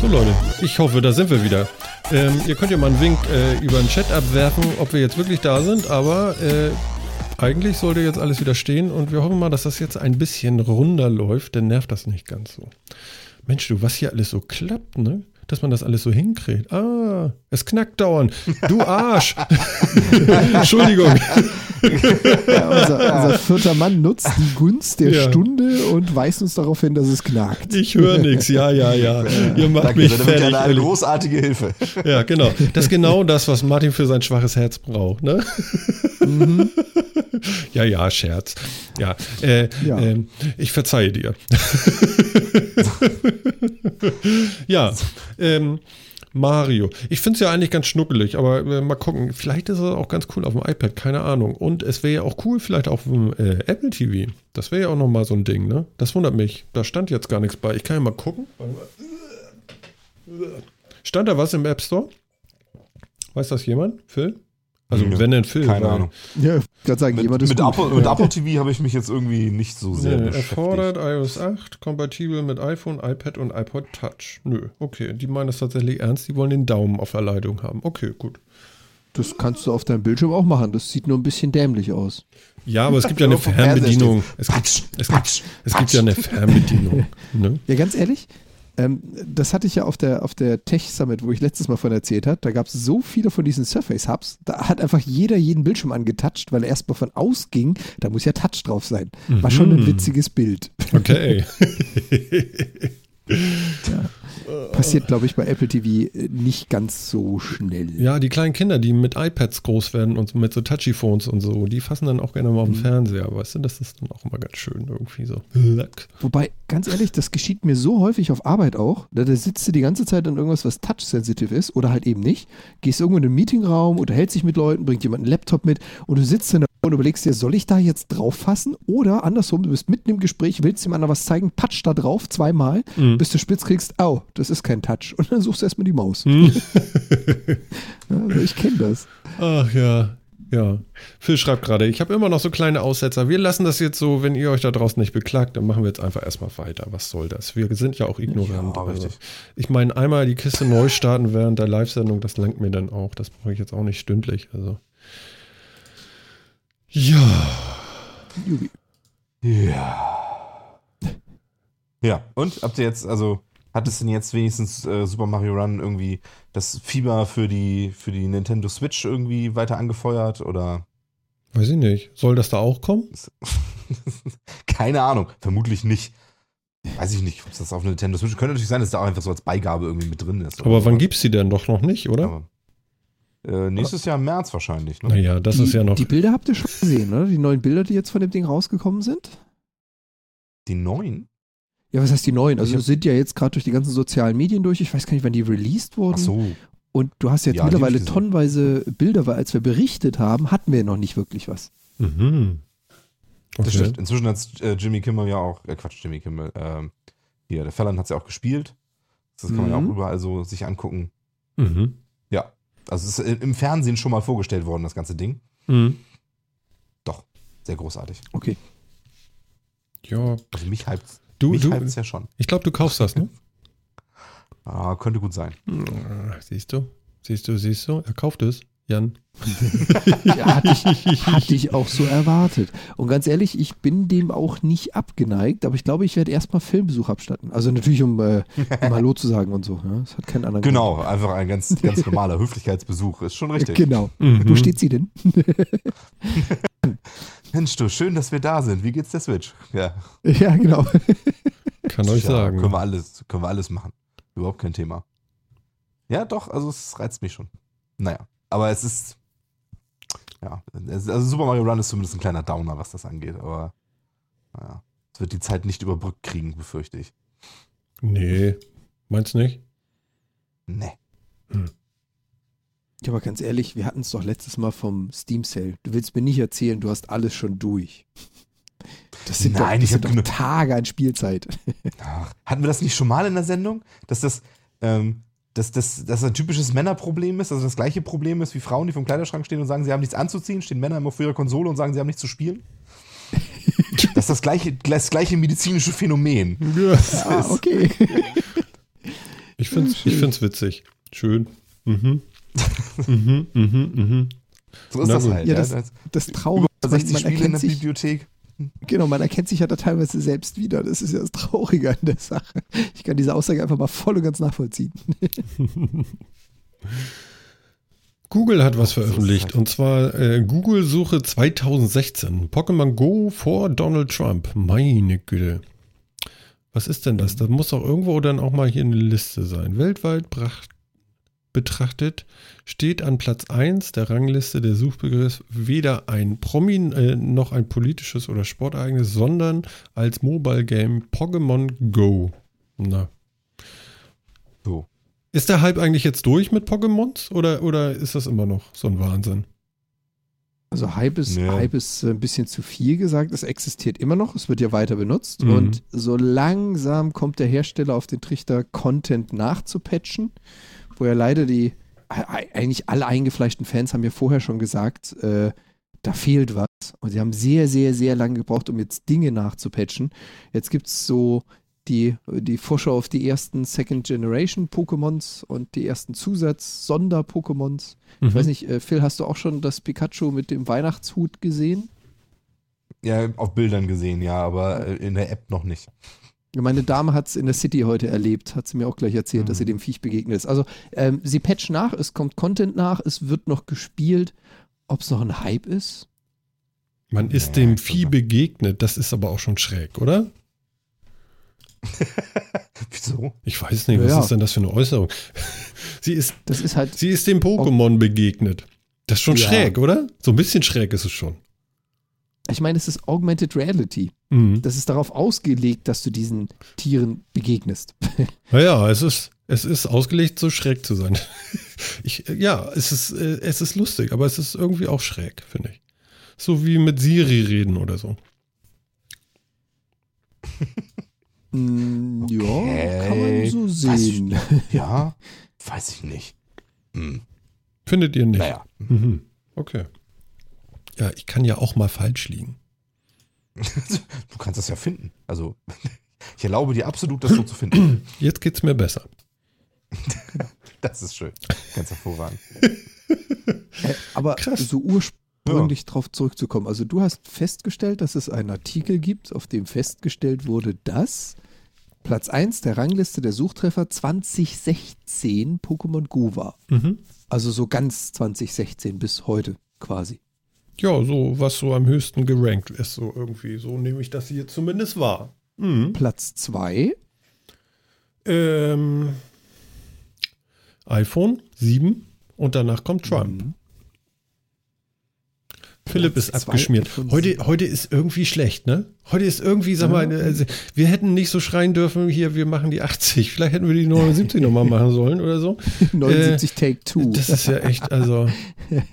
rausmache. Ich hoffe, da sind wir wieder. Ähm, ihr könnt ja mal einen Wink äh, über den Chat abwerfen, ob wir jetzt wirklich da sind, aber äh, eigentlich sollte jetzt alles wieder stehen und wir hoffen mal, dass das jetzt ein bisschen runder läuft, dann nervt das nicht ganz so. Mensch, du, was hier alles so klappt, ne? dass man das alles so hinkriegt. Ah, es knackt dauernd. Du Arsch. (laughs) Entschuldigung. (laughs) Ja, unser, unser, vierter Mann nutzt die Gunst der ja. Stunde und weist uns darauf hin, dass es knackt. Ich höre nichts. Ja, ja, ja. Ihr macht Danke, mich fertig. Eine großartige Hilfe. Ja, genau. Das ist genau das, was Martin für sein schwaches Herz braucht. Ne? Mhm. Ja, ja, Scherz. Ja, äh, ja. Äh, ich verzeihe dir. (laughs) ja, ähm, Mario. Ich finde es ja eigentlich ganz schnuckelig, aber äh, mal gucken. Vielleicht ist es auch ganz cool auf dem iPad, keine Ahnung. Und es wäre ja auch cool, vielleicht auf dem äh, Apple TV. Das wäre ja auch nochmal so ein Ding, ne? Das wundert mich. Da stand jetzt gar nichts bei. Ich kann ja mal gucken. Stand da was im App Store? Weiß das jemand? Phil? Also Ja, wenn ein Film. Keine weil- Ahnung. Ja, ich kann sagen, Mit, jemand ist mit, gut. Apple, mit Apple TV habe ich mich jetzt irgendwie nicht so sehr Nee, beschäftigt. erfordert iOS 8, kompatibel mit iPhone, iPad und iPod Touch. Nö, okay, die meinen das tatsächlich ernst, die wollen den Daumen auf der Leitung haben. Okay, gut. Das kannst du auf deinem Bildschirm auch machen. Das sieht nur ein bisschen dämlich aus. Ja, aber es gibt ja eine (laughs) Fernbedienung. Es gibt, es, gibt, es gibt ja eine Fernbedienung. Ne? Ja, ganz ehrlich, ähm, das hatte ich ja auf der, auf der Tech Summit, wo ich letztes Mal von erzählt habe. Da gab es so viele von diesen Surface Hubs. Da hat einfach jeder jeden Bildschirm angetatscht, weil er erst mal von ausging, da muss ja Touch drauf sein. War schon ein Mhm. witziges Bild. Okay. (laughs) Passiert, glaube ich, bei Apple TV nicht ganz so schnell. Ja, die kleinen Kinder, die mit iPads groß werden und mit so Touchy-Phones und so, die fassen dann auch gerne mal auf den Fernseher. Weißt du, das ist dann auch immer ganz schön irgendwie so. Wobei, ganz ehrlich, das geschieht mir so häufig auf Arbeit auch. Da, da sitzt du die ganze Zeit an irgendwas, was touch-sensitive ist oder halt eben nicht. Gehst irgendwo in einen Meetingraum, unterhältst dich mit Leuten, bringt jemand einen Laptop mit und du sitzt dann da und überlegst dir, soll ich da jetzt drauf fassen? Oder andersrum, du bist mitten im Gespräch, willst dem anderen was zeigen, patsch da drauf zweimal, Mhm. bis du spitz kriegst, au, das ist kein Touch. Und dann suchst du erstmal die Maus. Hm. (laughs) Ja, also ich kenne das. Ach ja, ja. Phil schreibt gerade, ich habe immer noch so kleine Aussetzer. Wir lassen das jetzt so, wenn ihr euch da draußen nicht beklagt, dann machen wir jetzt einfach erstmal weiter. Was soll das? Wir sind ja auch ignorant. Ja, also. Ich meine, einmal die Kiste neu starten während der Live-Sendung, das langt mir dann auch. Das brauche ich jetzt auch nicht stündlich. Also. Ja. Jubi. Ja. Ja, und habt ihr jetzt, also, hat es denn jetzt wenigstens äh, Super Mario Run irgendwie das Fieber für die, für die Nintendo Switch irgendwie weiter angefeuert oder? Weiß ich nicht. Soll das da auch kommen? (laughs) Keine Ahnung, vermutlich nicht. Weiß ich nicht, ob es das auf Nintendo Switch könnte natürlich sein, dass da auch einfach so als Beigabe irgendwie mit drin ist. Aber wann sowas. gibt's die denn doch noch nicht, oder? Aber, äh, nächstes Jahr im März wahrscheinlich, ne? Naja, das die, ist ja noch. Die Bilder habt ihr schon gesehen, oder? Die neuen Bilder, die jetzt von dem Ding rausgekommen sind? Die neuen? Ja, was heißt die neuen? Also sind ja jetzt gerade durch die ganzen sozialen Medien durch. Ich weiß gar nicht, wann die released wurden. Ach so. Und du hast jetzt Ja, mittlerweile tonnenweise Bilder, weil als wir berichtet haben, hatten wir noch nicht wirklich was. Mhm. Das Okay. stimmt. Inzwischen hat äh, Jimmy Kimmel ja auch, äh, Quatsch, Jimmy Kimmel, ähm, hier, der Fallon hat es ja auch gespielt. Das kann man ja Mhm. auch überall so sich angucken. Mhm. Also es ist im Fernsehen schon mal vorgestellt worden, das ganze Ding. Mhm. Doch, sehr großartig. Okay. Ja, Also mich hypt du, mich du, hypt's ja schon. ich glaube, du kaufst das, ne? (laughs) Ah, könnte gut sein. Ah, Siehst du? Siehst du, siehst du? Er kauft es, Jan. (laughs) Ja, hatte, ich, hatte ich auch so erwartet. Und ganz ehrlich, ich bin dem auch nicht abgeneigt, aber ich glaube, ich werde erstmal Filmbesuch abstatten. Also natürlich, um, äh, um Hallo zu sagen und so. Ja? Das hat keinen anderen Genau, einfach ein ganz, ganz normaler Höflichkeitsbesuch. Ist schon Grund. richtig. Genau. Mhm. Wo steht sie denn? (laughs) Mensch, du, schön, dass wir da sind. Wie geht's der Switch? Ja. ja, genau. Kann euch ja, sagen. Können wir alles, können wir alles machen. Überhaupt kein Thema. Ja, doch, also es reizt mich schon. Naja, aber es ist. Ja, es- also Super Mario Run ist zumindest ein kleiner Downer, was das angeht, aber naja, es wird die Zeit nicht überbrückt kriegen, befürchte ich. Nee, meinst nicht? Nee. Ja, aber ganz ehrlich, wir hatten es doch letztes Mal vom Steam Sale. Du willst mir nicht erzählen, du hast alles schon durch. Das sind Nein, doch, das ich sind doch Tage an Spielzeit. Ach, hatten wir das nicht schon mal in der Sendung? Dass das, ähm, dass das, dass das ein typisches Männerproblem ist, also das gleiche Problem ist wie Frauen, die vom Kleiderschrank stehen und sagen, sie haben nichts anzuziehen, stehen Männer immer vor ihrer Konsole und sagen, sie haben nichts zu spielen? (laughs) das ist das gleiche, das gleiche medizinische Phänomen. Ja. ah, okay. Ich find's, ich find's witzig. Schön. Mhm. mhm, mhm, mhm. So ist Na das gut. halt. Ja, Ja, das- das, Das Traurige über ist, man, 60 man Spiele in der sich, Bibliothek. Genau, man erkennt sich ja da teilweise selbst wieder. Das ist ja das Traurige an der Sache. Ich kann diese Aussage einfach mal voll und ganz nachvollziehen. (laughs) Google hat was veröffentlicht. halt- Und zwar äh, Google-Suche 2016. Pokémon Go vor Donald Trump. Meine Güte. Was ist denn das? Das muss doch irgendwo dann auch mal hier eine Liste sein. Weltweit bracht, betrachtet steht an Platz 1 der Rangliste der Suchbegriff weder ein Promi äh, noch ein politisches oder Sportereignis, sondern als Mobile Game Pokémon Go. Na. So. Ist der Hype eigentlich jetzt durch mit Pokémons oder, oder ist das immer noch so ein Wahnsinn? Also Hype ist, Ja. Hype ist äh, ein bisschen zu viel gesagt. Es existiert immer noch. Es wird ja weiter benutzt. Mhm. Und so langsam kommt der Hersteller auf den Trichter, Content nachzupatchen, wo ja leider die eigentlich alle eingefleischten Fans haben ja vorher schon gesagt, äh, da fehlt was. Und sie haben sehr, sehr, sehr lange gebraucht, um jetzt Dinge nachzupatchen. Jetzt gibt es so die, die Vorschau auf die ersten Second Generation Pokémons und die ersten Zusatz-Sonder-Pokémons. Mhm. Ich weiß nicht, äh, Phil, hast du auch schon das Pikachu mit dem Weihnachtshut gesehen? Ja, auf Bildern gesehen, ja, aber äh, in der App noch nicht. Meine Dame hat es in der City heute erlebt, hat sie mir auch gleich erzählt, dass sie dem Viech begegnet ist. Also ähm, sie patchen nach, es kommt Content nach, es wird noch gespielt. Ob es noch ein Hype ist? Man ist Ja, dem Vieh glaub- begegnet, das ist aber auch schon schräg, oder? (laughs) Wieso? Ich weiß nicht, was Ja. ist denn das für eine Äußerung? (laughs) Sie ist, Das ist halt, sie ist dem Pokémon begegnet. Das ist schon Ja. schräg, oder? So ein bisschen schräg ist es schon. ich meine, es ist Augmented Reality. Mhm. Das ist darauf ausgelegt, dass du diesen Tieren begegnest. (laughs) Naja, es ist, es ist ausgelegt, so schräg zu sein. (laughs) Ich, ja, es ist, äh, es ist lustig, aber es ist irgendwie auch schräg, finde ich. So wie mit Siri reden oder so. (laughs) Mm, Ja, Okay. kann man so Weiß ich sehen. Ja, weiß ich nicht. Hm. Findet ihr nicht? Naja, Mhm. Okay. Ja, ich kann ja auch mal falsch liegen. Du kannst das ja finden. Also, (laughs) ich erlaube dir absolut, das so zu finden. (clears throat) Jetzt geht's mir besser. (laughs) Das ist schön. Ganz hervorragend. (laughs) Äh, Aber Krass. so ursprünglich drauf zurückzukommen. Also du hast festgestellt, dass es einen Artikel gibt, auf dem festgestellt wurde, dass Platz 1 der Rangliste der Suchtreffer 2016 Pokémon Go war. Mhm. Also so ganz 2016 bis heute quasi. Ja, so was so am höchsten gerankt ist, so irgendwie. So nehme ich das hier zumindest wahr. Mhm. Platz 2, Ähm, iPhone 7 und danach kommt Trump. Mhm. Philipp ist abgeschmiert. Heute, heute ist irgendwie schlecht, ne? Heute ist irgendwie, sag mal, also, wir hätten nicht so schreien dürfen, hier, wir machen die 80. Vielleicht hätten wir die 79 nochmal machen sollen oder so. (laughs) 79 Take 2. Das ist ja echt, also,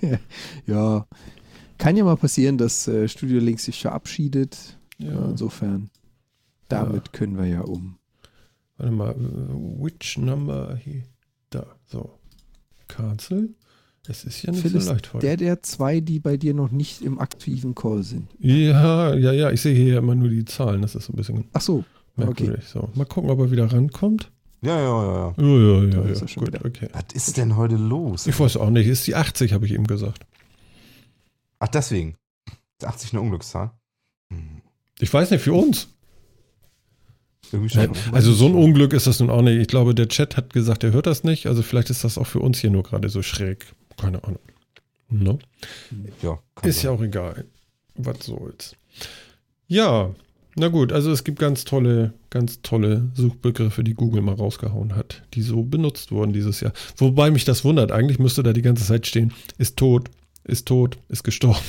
(laughs) ja, kann ja mal passieren, dass äh, Studio Link sich verabschiedet. Ja. Ja, insofern, damit können wir ja um. warte mal, which number hier? Da, so. Cancel. Es ist ja nicht Phil so leicht heute. der der zwei, die bei dir noch nicht im aktiven Call sind. Ja, ja, ja, ich sehe hier immer nur die Zahlen, das ist so ein bisschen Ach so, okay. merkwürdig. So, mal gucken, ob er wieder rankommt. Ja, ja, ja, ja. Ja, ja, ja, ja. Gut, wieder. okay. Was ist denn heute los? Ich weiß auch nicht, ist die 80, habe ich ihm gesagt. Ach, deswegen. Ist 80 eine Unglückszahl? Hm. Ich weiß nicht, für uns. Schon. Also so ein Unglück ist das nun auch nicht. Ich glaube, der Chat hat gesagt, er hört das nicht. Also vielleicht ist das auch für uns hier nur gerade so schräg. Keine Ahnung. No? Ja, kann Ist ja sein. auch egal. Was soll's. Ja, na gut, also es gibt ganz tolle, ganz tolle Suchbegriffe, die Google mal rausgehauen hat, die so benutzt wurden dieses Jahr. Wobei mich das wundert, eigentlich müsste da die ganze Zeit stehen, ist tot, ist tot, ist gestorben.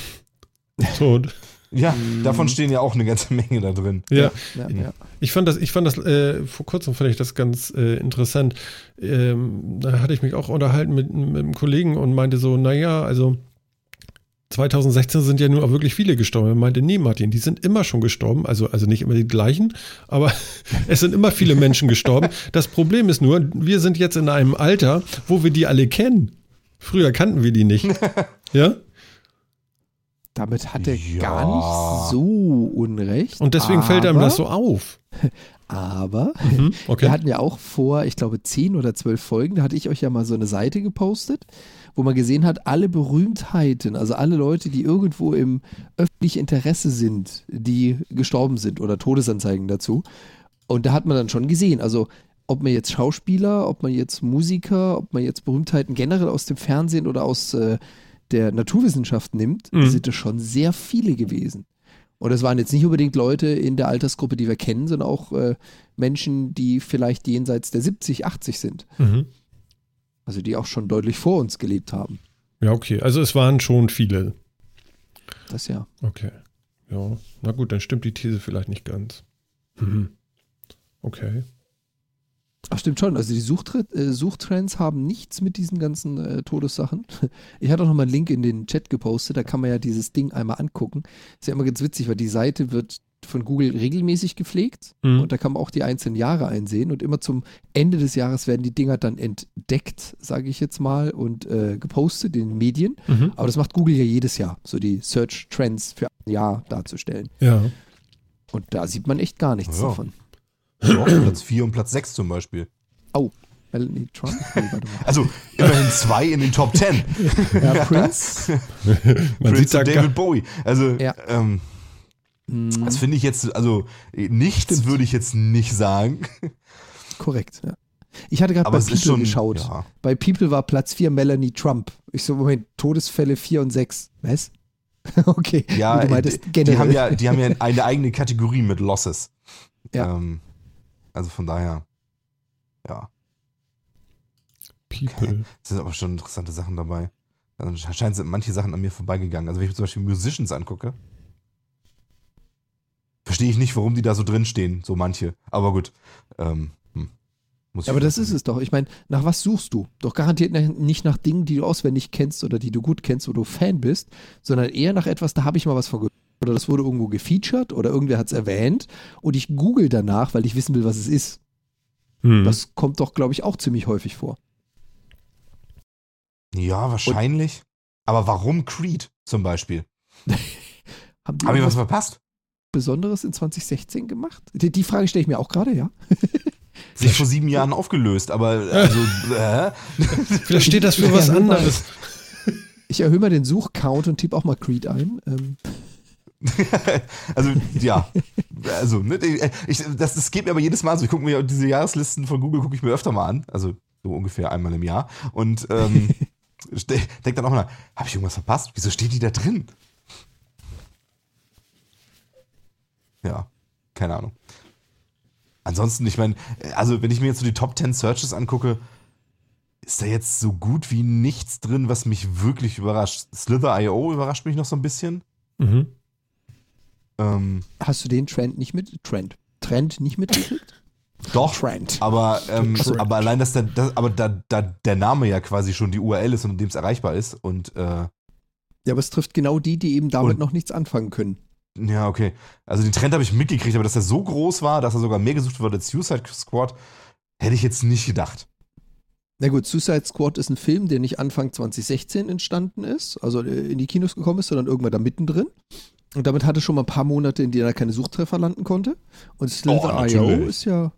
Ist (laughs) tot. Ja, davon stehen ja auch eine ganze Menge da drin. Ja, Ja, ja. ich fand das, ich fand das, äh, vor kurzem fand ich das ganz äh, interessant. Ähm, da hatte ich mich auch unterhalten mit, mit einem Kollegen und meinte so, naja, also 2016 sind ja nun auch wirklich viele gestorben. Er meinte, nee, Martin, die sind immer schon gestorben. Also, also nicht immer die gleichen, aber (laughs) es sind immer viele Menschen gestorben. Das Problem ist nur, wir sind jetzt in einem Alter, wo wir die alle kennen. Früher kannten wir die nicht. (laughs) Ja? Damit hat er Ja. gar nicht so unrecht. Und deswegen fällt einem aber- das so auf. (laughs) Aber Mhm, okay. wir hatten ja auch vor, ich glaube, zehn oder zwölf Folgen, da hatte ich euch ja mal so eine Seite gepostet, wo man gesehen hat, alle Berühmtheiten, also alle Leute, die irgendwo im öffentlichen Interesse sind, die gestorben sind oder Todesanzeigen dazu. Und da hat man dann schon gesehen, also ob man jetzt Schauspieler, ob man jetzt Musiker, ob man jetzt Berühmtheiten generell aus dem Fernsehen oder aus äh, der Naturwissenschaft nimmt, Mhm. sind es schon sehr viele gewesen. Und es waren jetzt nicht unbedingt Leute in der Altersgruppe, die wir kennen, sondern auch äh, Menschen, die vielleicht jenseits der 70, 80 sind. Mhm. Also die auch schon deutlich vor uns gelebt haben. Ja, okay. Also es waren schon viele. Das ja. Okay. Ja, na gut, dann stimmt die These vielleicht nicht ganz. Mhm. Okay. Ach, stimmt schon. Also die Suchtre äh, Suchtrends haben nichts mit diesen ganzen äh, Todessachen. Ich hatte auch nochmal einen Link in den Chat gepostet, da kann man ja dieses Ding einmal angucken. Ist ja immer ganz witzig, weil die Seite wird von Google regelmäßig gepflegt Mhm. und da kann man auch die einzelnen Jahre einsehen und immer zum Ende des Jahres werden die Dinger dann entdeckt, sage ich jetzt mal, und äh, gepostet in den Medien. Mhm. Aber das macht Google ja jedes Jahr, so die Search Trends für ein Jahr darzustellen. Ja. Und da sieht man echt gar nichts Ja. davon. Doch, (clears throat) Platz 4 und Platz 6 zum Beispiel. Melanie Trump? (laughs) Also immerhin zwei in den Top 10. Ja, (laughs) Prince. Man Prince sieht da David Bowie. Also, Ja. ähm, Mhm, das finde ich jetzt, also nichts würde ich jetzt nicht sagen. korrekt, ja. Ich hatte gerade bei People schon. geschaut. Ja. Bei People war Platz 4 Melanie Trump. Ich so, Moment, Todesfälle 4 und 6. Was? (laughs) okay. Ja, du meintest die, die, haben ja, die haben ja eine eigene Kategorie mit Losses. Ja. Ähm, also von daher, ja, People. es sind aber schon interessante Sachen dabei. Also anscheinend sind manche Sachen an mir vorbeigegangen. Also wenn ich mir zum Beispiel Musicians angucke, verstehe ich nicht, warum die da so drinstehen, so manche. Aber gut, ähm, hm. Muss ich Aber das ist es doch. Ich meine, nach was suchst du? Doch garantiert nicht nach Dingen, die du auswendig kennst oder die du gut kennst, wo du Fan bist, sondern eher nach etwas, da habe ich mal was von gehört. Oder das wurde irgendwo gefeatured oder irgendwer hat es erwähnt und ich google danach, weil ich wissen will, was es ist. Hm. Das kommt doch, glaube ich, auch ziemlich häufig vor. Ja, wahrscheinlich. Aber warum Creed zum Beispiel? (laughs) Haben die Habe ich was verpasst? Besonderes in 2016 gemacht? Die, die Frage stelle ich mir auch gerade, ja. (laughs) Sich vor sieben Jahren aufgelöst, aber also, (laughs) äh, Vielleicht steht das für was Ja, anderes. Ich erhöhe mal den Suchcount und tippe auch mal Creed ein. Ähm, (laughs) also ja, also ne, ich, das, das geht mir aber jedes Mal so. Ich gucke mir diese Jahreslisten von Google gucke ich mir öfter mal an, also so ungefähr einmal im Jahr und ähm, (laughs) denke dann auch mal, habe ich irgendwas verpasst? Wieso steht die da drin? Ja, keine Ahnung. Ansonsten, ich meine, also wenn ich mir jetzt so die Top 10 Searches angucke, ist da jetzt so gut wie nichts drin, was mich wirklich überrascht. Slither.io überrascht mich noch so ein bisschen. Mhm. Ähm, hast du den Trend nicht mit Trend? Trend nicht mitgekriegt? (laughs) doch, Trend. Aber, ähm, Trend. aber allein, dass, der, das, aber da, da der Name ja quasi schon die URL ist und in dem es erreichbar ist und äh, Ja, aber es trifft genau die, die eben damit Und- noch nichts anfangen können. ja, okay. Also den Trend habe ich mitgekriegt, aber dass er so groß war, dass er sogar mehr gesucht wurde als Suicide Squad, hätte ich jetzt nicht gedacht. Na gut, Suicide Squad ist ein Film, der nicht Anfang 2016 entstanden ist, also äh, in die Kinos gekommen ist, sondern irgendwann da mittendrin. Und damit hatte schon mal ein paar Monate, in denen er keine Suchtreffer landen konnte. Und Slither.io natürlich. ist ja,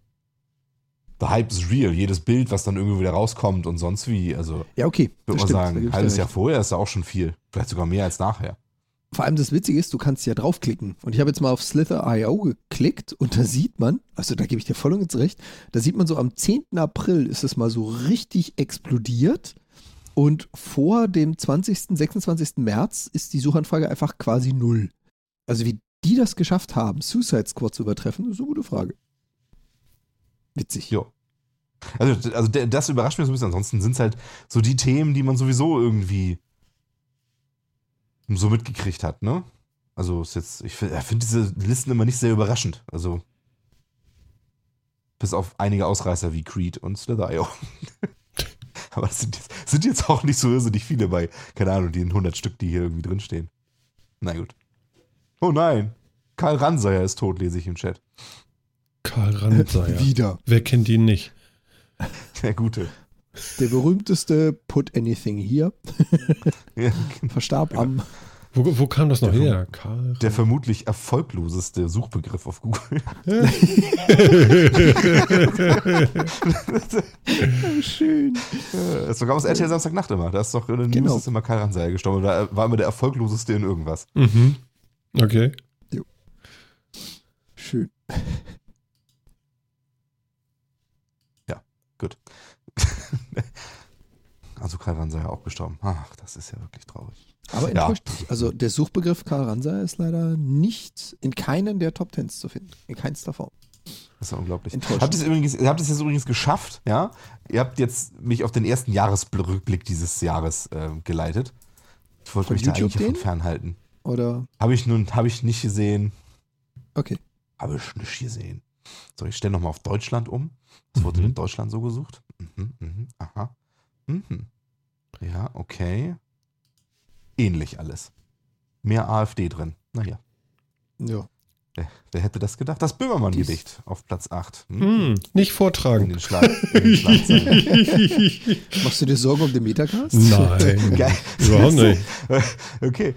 Der Hype ist real. Jedes Bild, was dann irgendwie wieder rauskommt und sonst wie. Also, ja okay, würde man sagen, ein halbes. Jahr vorher ist da auch schon viel. Vielleicht sogar mehr als nachher. Vor allem das Witzige ist, du kannst ja draufklicken. Und ich habe jetzt mal auf Slither.io geklickt und da sieht man, also da gebe ich dir voll und ganz recht, da sieht man so am 10. April ist es mal so richtig explodiert. Und vor dem 20., 26. März ist die Suchanfrage einfach quasi null. Also wie die das geschafft haben, Suicide Squad zu übertreffen, ist eine gute Frage. Witzig. Ja. Also, also das überrascht mich so ein bisschen. Ansonsten sind es halt so die Themen, die man sowieso irgendwie so mitgekriegt hat, ne? Also ist jetzt, ich finde find diese Listen immer nicht sehr überraschend. Also bis auf einige Ausreißer wie Creed und Slither.io. (laughs) Aber es sind, jetzt- sind jetzt auch nicht so irrsinnig viele bei, keine Ahnung, den 100 Stück, die hier irgendwie drinstehen. Na gut. Oh nein, Karl Ranseier ist tot, lese ich im Chat. Karl Randseyer. (laughs) Wieder. Wer kennt ihn nicht? Der Gute. Der berühmteste Put Anything hier (laughs) Ja, verstarb am Wo, wo kam das noch Der her? Karl Der vermutlich erfolgloseste Suchbegriff auf Google. (laughs) Schön. Das ist sogar aus RTL Samstagnacht immer. Da ist doch in den News Genau. ist immer Karl Ranseier gestorben. Da war immer der erfolgloseste in irgendwas. Mhm. Okay. Schön. (laughs) Gut. (laughs) also Karl Ranseier auch gestorben. Ach, das ist ja wirklich traurig. Aber Ja. enttäuscht dich. Also der Suchbegriff Karl Ranser ist leider nicht in keinen der Top Tens zu finden. In keinster Form. Das ist ja unglaublich. Enttäuschend. Habt ihr es übrigens, habt es jetzt übrigens geschafft, ja? Ihr habt jetzt mich auf den ersten Jahresrückblick dieses Jahres äh, geleitet. Ich wollte Von mich da YouTube eigentlich davon den? fernhalten. Oder? Habe ich nun, habe ich nicht gesehen. Okay. Habe ich nicht gesehen. So, ich stelle nochmal auf Deutschland um. Was wurde Mhm. in Deutschland so gesucht? Mhm, mhm, aha. Mhm. Ja, okay. Ähnlich alles. Mehr AfD drin. Naja. Ja. Wer, wer hätte das gedacht? Das Böhmermann-Gedicht auf Platz 8. Hm? Hm, nicht In vortragen. den, Schlag, in den. Machst du dir Sorgen um den Metacast? Nein, (laughs) Geil. überhaupt nicht. (laughs) Okay.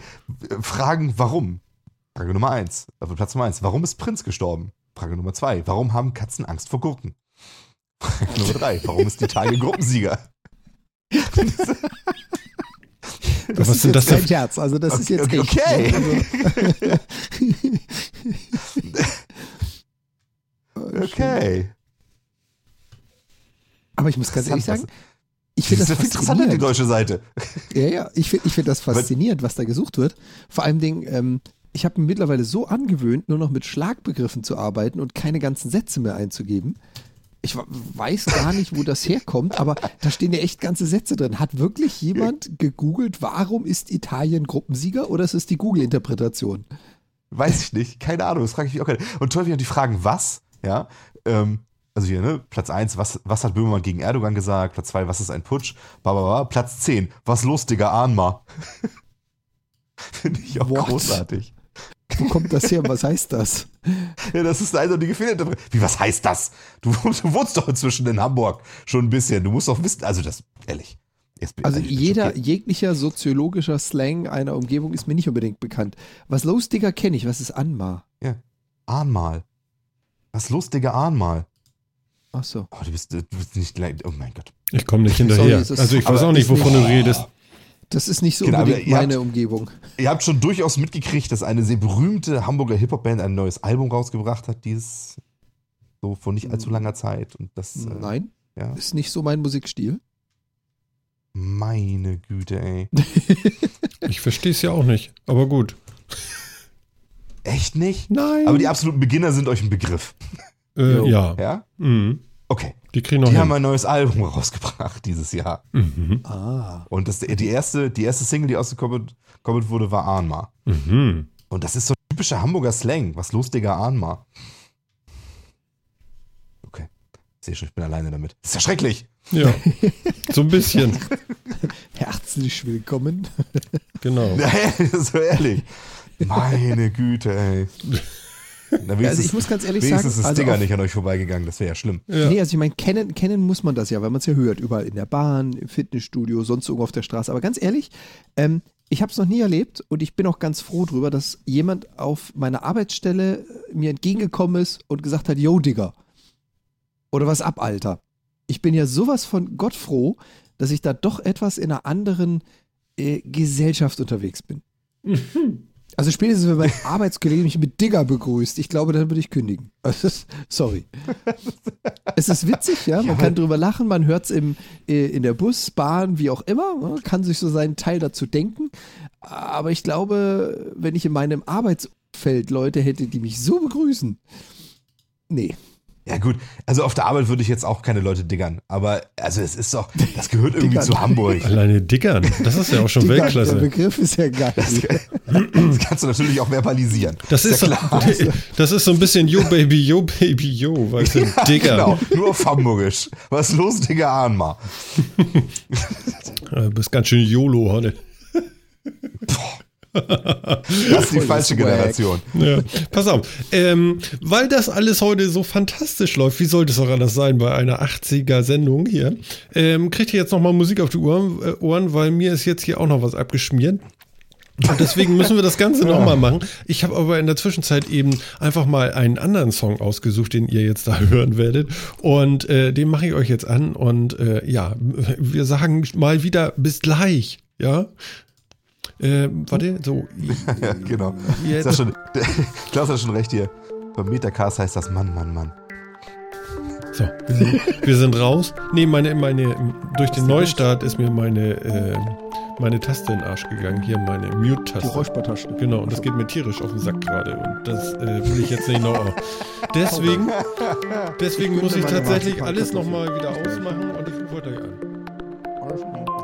Fragen, warum? Frage Nummer 1. Auf Platz Nummer 1. Warum ist Prinz gestorben? Frage Nummer 2. Warum haben Katzen Angst vor Gurken? Frage Nummer 3. Warum ist Italien Gruppensieger? (laughs) Das Was ist jetzt das kein Scherz, also das ist jetzt Okay, (laughs) okay. Also, Okay. Aber ich muss ganz ehrlich Interessant, sagen, ich finde Das das interessanter, die deutsche Seite. Ja, ja, ich finde ich find das faszinierend, was da gesucht wird. Vor allem Dingen, ähm, ich habe mir mittlerweile so angewöhnt, nur noch mit Schlagbegriffen zu arbeiten und keine ganzen Sätze mehr einzugeben. Ich weiß gar nicht, wo das herkommt, aber da stehen ja echt ganze Sätze drin. Hat wirklich jemand gegoogelt, warum ist Italien Gruppensieger oder ist es die Google-Interpretation? Weiß ich nicht. Keine Ahnung. Das frage ich mich auch gerade. Und toll, wie die fragen, was? Ja. Ähm, also hier, ne? Platz 1, was, was hat Böhmermann gegen Erdogan gesagt? Platz 2, was ist ein Putsch? Bababa. Platz 10, was los, Digga, ahn mal. (laughs) Finde ich auch What? großartig. Wo kommt das her? Was heißt das? Ja, das ist eine eindeutige Fehlinterpretation. Wie, was heißt das? Du, (laughs) du wohnst doch inzwischen in Hamburg schon ein bisschen. Du musst doch wissen, also das, ehrlich. Jetzt Also jeder, schockiert. jeglicher soziologischer Slang einer Umgebung ist mir nicht unbedingt bekannt. Was los, Digga, kenne ich. Was ist Anma? Ahn mal. Was los, Digga, ahn mal. Ach so. Oh, du bist, du bist nicht gleich, oh mein Gott. Ich komme nicht Sorry, hinterher. ist- also ich weiß auch nicht, wovon nicht- du redest. Das ist nicht so Genau, unbedingt meine habt- Umgebung. Ihr habt schon durchaus mitgekriegt, dass eine sehr berühmte Hamburger Hip-Hop-Band ein neues Album rausgebracht hat, dieses so vor nicht allzu langer Zeit. Und das, äh, Nein, ja, ist nicht so mein Musikstil. meine Güte, ey. (laughs) Ich verstehe es ja auch nicht. Aber gut. Echt nicht? Nein. Aber die absoluten Beginner sind euch ein Begriff. äh, ja. Ja? Mhm. Okay. Die kriegen noch Die hin. haben ein neues Album (laughs) rausgebracht dieses Jahr. Mhm. Ah. Und das, die, erste, die erste Single, die ausgekommen gekommen wurde, war Ahnma. Mhm. Und das ist so ein typischer Hamburger Slang. Was los, Digga, Ahnma? Okay. Ich sehe schon, ich bin alleine damit. Das ist ja schrecklich. Ja. so ein bisschen. (laughs) Herzlich willkommen. Genau. (laughs) so ehrlich. Meine Güte, ey. Na, Also ich muss ganz ehrlich sagen, wenigstens ist also Digger auf- nicht an euch vorbeigegangen. Das wäre ja schlimm. Ja. Nee, also ich meine, kennen, kennen muss man das ja, weil man es ja hört, überall in der Bahn, im Fitnessstudio, sonst irgendwo auf der Straße. Aber ganz ehrlich, ähm, ich habe es noch nie erlebt und ich bin auch ganz froh drüber, dass jemand auf meiner Arbeitsstelle äh, mir entgegengekommen ist und gesagt hat, yo, Digga. Oder was ab, Alter. Ich bin ja sowas von Gott froh, dass ich da doch etwas in einer anderen äh, Gesellschaft unterwegs bin. (laughs) Also spätestens, wenn mein Arbeitskollege mich mit Digger begrüßt, ich glaube, dann würde ich kündigen. Also, sorry. es ist witzig, ja, man Ja, kann drüber lachen, man hört es äh, in der Bus, Bahn, wie auch immer, man kann sich so seinen Teil dazu denken. Aber ich glaube, wenn ich in meinem Arbeitsfeld Leute hätte, die mich so begrüßen, nee. Ja, gut. Also auf der Arbeit würde ich jetzt auch keine Leute diggern. Aber also es ist doch, das gehört irgendwie Diggern. zu Hamburg. Alleine dickern. Das ist ja auch schon Digger, Der Weltklasse. Begriff ist ja geil. Das kannst du natürlich auch verbalisieren. Das ist, so, (laughs) das ist so ein bisschen Yo Baby, Yo Baby, Yo, weißt du, Digger. Genau, nur auf Hamburgisch. Was ist los, Digga, ahn mal. (laughs) Du bist ganz schön YOLO heute. Das ist die falsche. Generation. Ja, pass auf. Ähm, weil das alles heute so fantastisch läuft, wie sollte es auch anders sein bei einer 80er-Sendung hier, ähm, kriegt ihr jetzt nochmal Musik auf die Ohren, äh, Ohren, weil mir ist jetzt hier auch noch was abgeschmiert. Und deswegen müssen wir das Ganze (laughs) nochmal machen. Ich habe aber in der Zwischenzeit eben einfach mal einen anderen Song ausgesucht, den ihr jetzt da (laughs) hören werdet. Und äh, den mache ich euch jetzt an. Und äh, ja, wir sagen mal wieder bis gleich. Ja. Äh, warte, so. (laughs) Ja, genau. Jetzt. Ist ja schon, (laughs) Klaus hat schon recht hier. Beim Metacast heißt das Mann, Mann, Mann. So, wir sind, wir sind raus. Nee, meine, meine, durch den Neustart ist mir meine, äh, meine Taste in den Arsch gegangen. Hier meine Die Mute-Taste. Räuspertasche. Genau, und das geht mir tierisch auf den Sack gerade. Und das äh, will ich jetzt nicht noch auch. Deswegen, deswegen Ich muss ich tatsächlich alles nochmal wieder ausmachen und ich rufe euch an.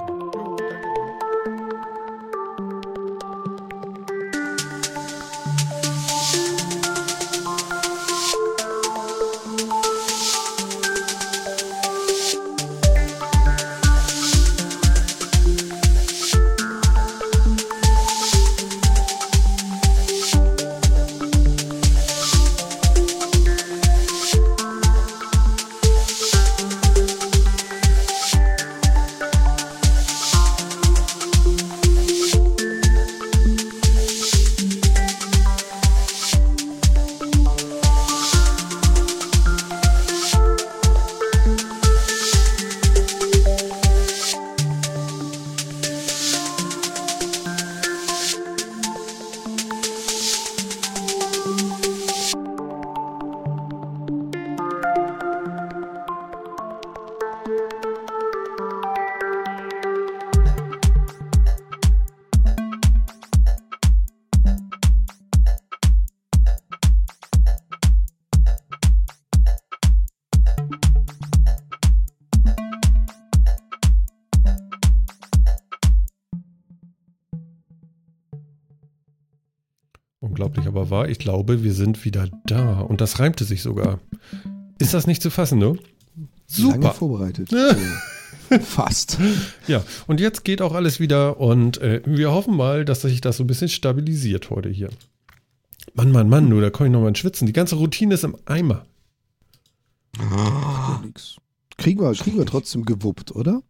Wahr. Ich glaube, wir sind wieder da. Und das reimte sich sogar. Ist das nicht zu fassen, ne? Lange Super. vorbereitet. So. (laughs) Fast. Ja, und jetzt geht auch alles wieder und äh, wir hoffen mal, dass sich das so ein bisschen stabilisiert heute hier. Mann, Mann, Mann, du, da komme ich nochmal ins Schwitzen. Die ganze Routine ist im Eimer. Nix. Kriegen wir, kriegen wir trotzdem gewuppt, oder?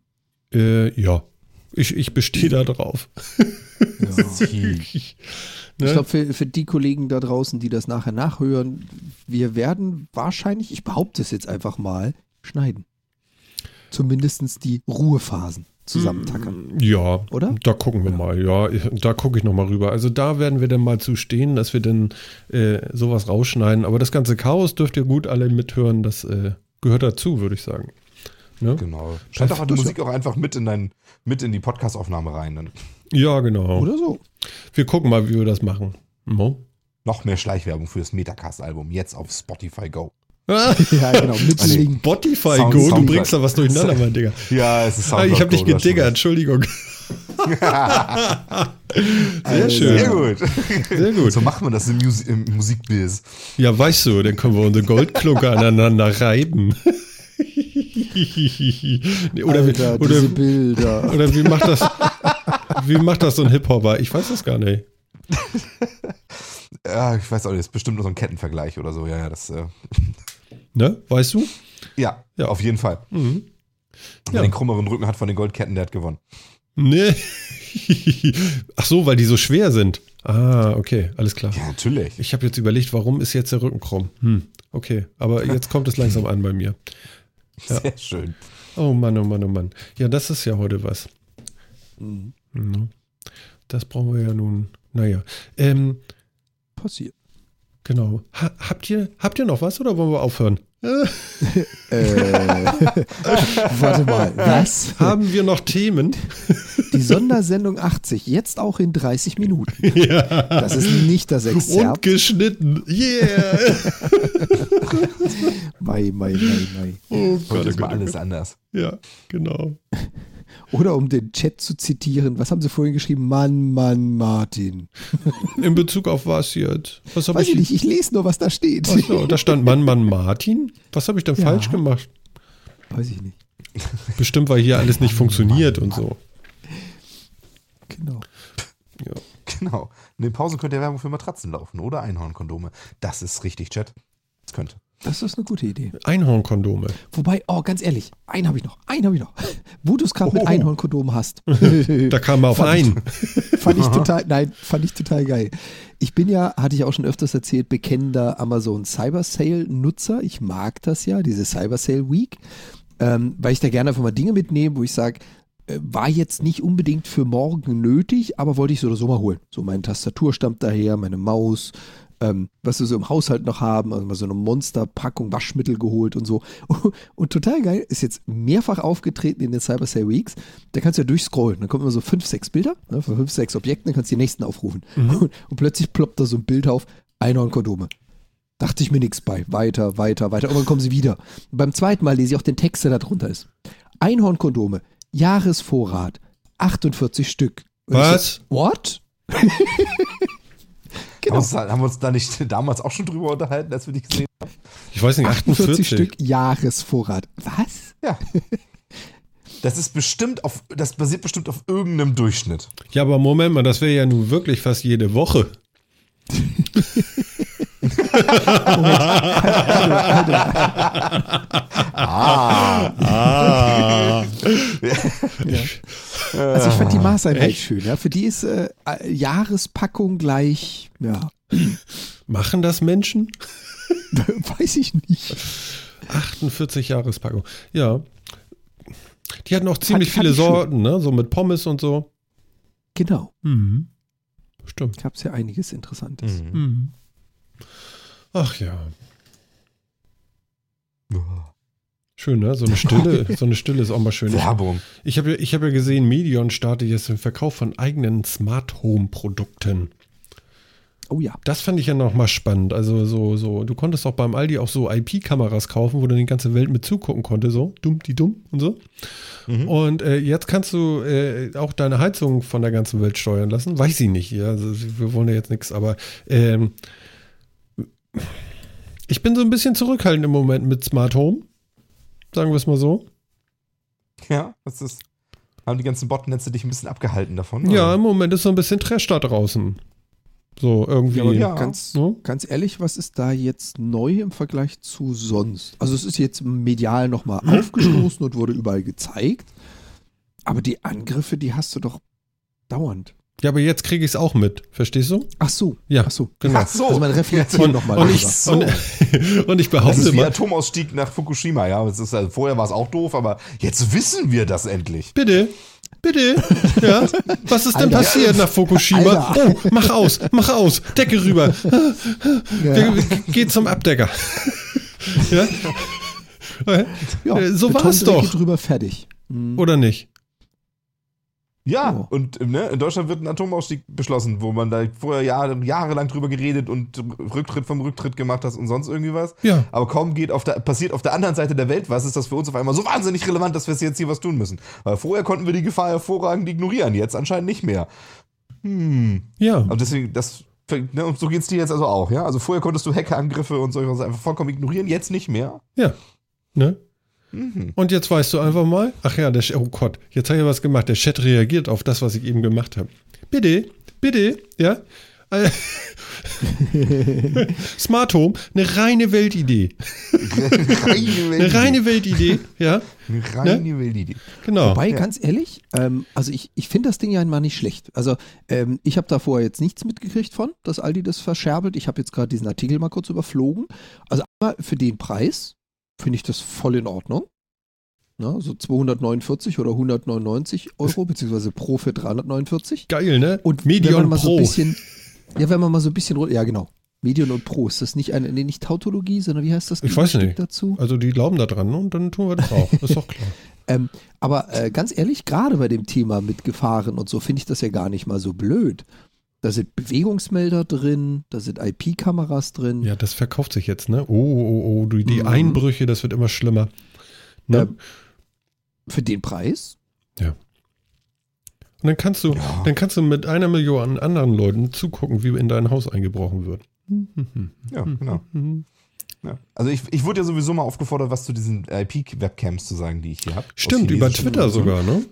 Äh, ja. Ich, ich bestehe da drauf. Ja. (laughs) Ne? Ich glaube, für, für die Kollegen da draußen, die das nachher nachhören, wir werden wahrscheinlich, ich behaupte es jetzt einfach mal, schneiden. Zumindest die Ruhephasen zusammentackern. Ja, Oder? da gucken wir mal. Ja, ich- da gucke ich nochmal rüber. Also da werden wir dann mal zu stehen, dass wir dann äh, sowas rausschneiden. Aber das ganze Chaos dürft ihr gut alle mithören. Das äh, gehört dazu, würde ich sagen. Ne? Genau. Schalt doch die Musik auch einfach mit in, dein, mit in die Podcast-Aufnahme rein. Dann Ja, genau. Oder so. Wir gucken mal, wie wir das machen. Mo? noch mehr Schleichwerbung für das Metacast-Album. Jetzt auf Spotify Go. Ah, (laughs) Ja, genau. Mit Also, Link. Spotify Sound- Go, du Soundcloud. bringst da was durcheinander, mein Digga. (laughs) Ja, es ist Ah, ich habe dich Soundcloud gediggert, Entschuldigung. (laughs) Sehr Also, schön. Sehr gut. Sehr gut. So macht man das im, Musi im Musikbiz. Ja, weißt du, dann können wir unsere Goldklunker aneinander reiben. Nee, oder, Alter, diese oder, Bilder. oder wie macht das, wie macht das so ein Hip-Hopper? Ich weiß das gar nicht. (laughs) Ja, ich weiß auch nicht, das ist bestimmt nur so ein Kettenvergleich oder so. Ja, ja, das. Äh, (laughs) Ne? Weißt du? ja, Ja. auf jeden Fall. Mhm. Wer Ja. den krummeren Rücken hat von den Goldketten, der hat gewonnen. Nee. (laughs) Ach so, weil die so schwer sind. Ah, okay, alles klar. Ja, natürlich. Ich habe jetzt überlegt, warum ist jetzt der Rücken krumm? Hm, okay, aber jetzt kommt es langsam an bei mir. Ja. Sehr schön. Oh Mann, oh Mann, oh Mann. Ja, das ist ja heute was. Mhm. Das brauchen wir ja nun. Naja. Ähm, Passiert. genau. Ha habt, ihr, habt ihr noch was oder wollen wir aufhören? Äh, (laughs) (laughs) warte mal, was? haben wir noch Themen? Die Sondersendung 80, jetzt auch in 30 Minuten. (laughs) ja. Das ist nicht das Und Exzerpt. geschnitten. Yeah. Mai, mai, mai, mai. Oh Gott, Heute oh mal Gott, oh alles Gott. anders. Ja, genau. Oder um den Chat zu zitieren, was haben sie vorhin geschrieben? Mann, Mann, Martin. (laughs) In Bezug auf was jetzt? Was habe Weiß ich ich? nicht, ich lese nur, was da steht. Ach so, da stand Mann, Mann, Martin. Was habe ich denn Ja. falsch gemacht? Weiß ich nicht. (laughs) Bestimmt, weil hier alles nicht funktioniert und so. Genau. Ja. Genau. In den Pausen könnte ja Werbung für Matratzen laufen oder Einhornkondome. Das ist richtig, Chat. Das könnte. Das ist eine gute Idee. Einhornkondome. Wobei, oh, ganz ehrlich, einen habe ich noch. Einen habe ich noch. (laughs) Wo du es gerade mit Oh. Einhornkondom hast. (laughs) Da kam man auf Fand ich- ein. (laughs) Fand ich total, nein, fand ich total geil. Ich bin ja, hatte ich auch schon öfters erzählt, bekennender Amazon Cyber Sale Nutzer. Ich mag das ja, diese Cyber Sale Week, ähm, weil ich da gerne einfach mal Dinge mitnehme, wo ich sage, äh, war jetzt nicht unbedingt für morgen nötig, aber wollte ich so oder so mal holen. So meine Tastatur stammt daher, meine Maus, ähm, was wir so im Haushalt noch haben, also mal so eine Monsterpackung Waschmittel geholt und so. (laughs) Und total geil, ist jetzt mehrfach aufgetreten in den Cyber Sale Weeks. Da kannst du ja durchscrollen. Dann kommen immer so fünf, sechs Bilder ne, von fünf, sechs Objekten, dann kannst du die nächsten aufrufen. Und, (laughs) und plötzlich ploppt da so ein Bild auf, Einhornkondome. Dachte ich mir nichts bei. Weiter, weiter, weiter. Und dann kommen sie wieder. Und beim zweiten Mal lese ich auch den Text, der da drunter ist. Einhornkondome, Jahresvorrat, 48 Stück. Und Was? So, what? (laughs) Haben, wir uns da, haben wir uns da nicht (laughs) damals auch schon drüber unterhalten, als wir die gesehen haben? Ich weiß nicht, 48 48. Stück Jahresvorrat. Was? Ja. Das ist bestimmt auf, das basiert bestimmt auf irgendeinem Durchschnitt. Ja, aber Moment mal, das wäre ja nun wirklich fast jede Woche. (laughs) Ah. Ah. Also ich fand die Maßeinheit echt? schön. Ja. Für die ist äh, Jahrespackung gleich, ja, Machen das Menschen? (laughs) weiß ich nicht. 48 Jahrespackung. Ja. Die hatten auch ziemlich fand viele. Sorten, ne? So mit Pommes und so. Genau. Mhm. Stimmt. Gab es ja einiges Interessantes. Mhm. Mhm. Ach ja. Schön, ne? So eine Stille, (laughs) so eine Stille ist auch mal schön. Ich, Werbung. ich habe ja, ich hab ja gesehen, Medion startet jetzt den Verkauf von eigenen Smart Home Produkten. Oh ja. Das fand ich ja nochmal spannend. Also so, so, du konntest auch beim Aldi auch so IP-Kameras kaufen, wo du die ganze Welt mit zugucken konntest, so dumm, die dumm und so. Mhm. Und äh, jetzt kannst du äh, auch deine Heizung von der ganzen Welt steuern lassen. Weiß ich nicht. Ja, also, wir wollen ja jetzt nichts, aber ähm, ich bin so ein bisschen zurückhaltend im Moment mit Smart Home. Sagen wir es mal so. Ja, das ist. Haben die ganzen Botnetze dich ein bisschen abgehalten davon? Ja, oder? im Moment ist so ein bisschen Trash da draußen. So, irgendwie. Ja, Ja. Ganz, Ne? ganz ehrlich, was ist da jetzt neu im Vergleich zu sonst? Also es ist jetzt medial nochmal aufgestoßen und wurde überall gezeigt. Aber die Angriffe, die hast du doch dauernd. Ja, aber jetzt kriege ich es auch mit. Verstehst du? Ach so. Ja, Ach so. genau. Ach so. Also man reflektiert Und, nochmal und, ich, so. und, (laughs) und ich Das behaupte ist wie mal, Atomausstieg nach Fukushima, ja. Das ist, also, vorher war es auch doof, aber jetzt wissen wir das endlich. bitte, bitte, ja, was ist denn Alter. passiert nach Fukushima? Alter. Oh, mach aus, mach aus, Decke rüber, Ja. Geh zum Abdecker. ja? Ja, Äh, so war's Betondecke doch. drüber fertig. Oder nicht? Ja, Oh. und ne, in Deutschland wird ein Atomausstieg beschlossen, wo man da vorher Jahre, jahrelang drüber geredet und Rücktritt vom Rücktritt gemacht hast und sonst irgendwie was. Ja. Aber kaum geht auf der, passiert auf der anderen Seite der Welt was, ist das für uns auf einmal so wahnsinnig relevant, dass wir jetzt hier was tun müssen. Weil vorher konnten wir die Gefahr hervorragend ignorieren, jetzt anscheinend nicht mehr. Hm. Ja. Und deswegen, das, ne, und so geht's dir jetzt also auch, ja? Also vorher konntest du Hackerangriffe und solche Sachen einfach vollkommen ignorieren, jetzt nicht mehr. Ja. Ne? Mhm. Und jetzt weißt du einfach mal, ach ja, der, oh Gott, jetzt habe ich was gemacht. Der Chat reagiert auf das, was ich eben gemacht habe. Bitte, bitte, ja. Äh, (laughs) Smart Home, eine reine Weltidee. (laughs) reine Eine reine Weltidee, ja. reine Weltidee. Genau. Wobei, Ja. ganz ehrlich, ähm, also ich, ich finde das Ding ja mal nicht schlecht. Also ähm, ich habe da vorher jetzt nichts mitgekriegt von, dass Aldi das verscherbelt. Ich habe jetzt gerade diesen Artikel mal kurz überflogen. Also einmal für den Preis finde ich das voll in Ordnung. Na, so 249 oder 199 Euro, (laughs) beziehungsweise pro für 349. Geil, ne? Und Medion wenn man mal so Pro. ein bisschen, ja, wenn man mal so ein bisschen, ja genau, Medion und Pro, ist das nicht eine, nee, nicht Tautologie, sondern wie heißt das? Ich weiß nicht. Dazu? Also die glauben da dran ne? und dann tun wir das auch. Ist doch klar. (laughs) Ähm, aber äh, ganz ehrlich, gerade bei dem Thema mit Gefahren und so finde ich das ja gar nicht mal so blöd. Da sind Bewegungsmelder drin, da sind IP-Kameras drin. Ja, das verkauft sich jetzt, ne? Oh, oh, oh, die, die Mhm. Einbrüche, das wird immer schlimmer. Ne? Ähm, Für den Preis? und dann kannst du, Ja. dann kannst du mit einer Million anderen Leuten zugucken, wie in dein Haus eingebrochen wird. Ja, genau. Mhm. Ja. Also ich, ich wurde ja sowieso mal aufgefordert, was zu diesen IP-Webcams zu sagen, die ich hier habe. Stimmt, über Twitter sogar, ne?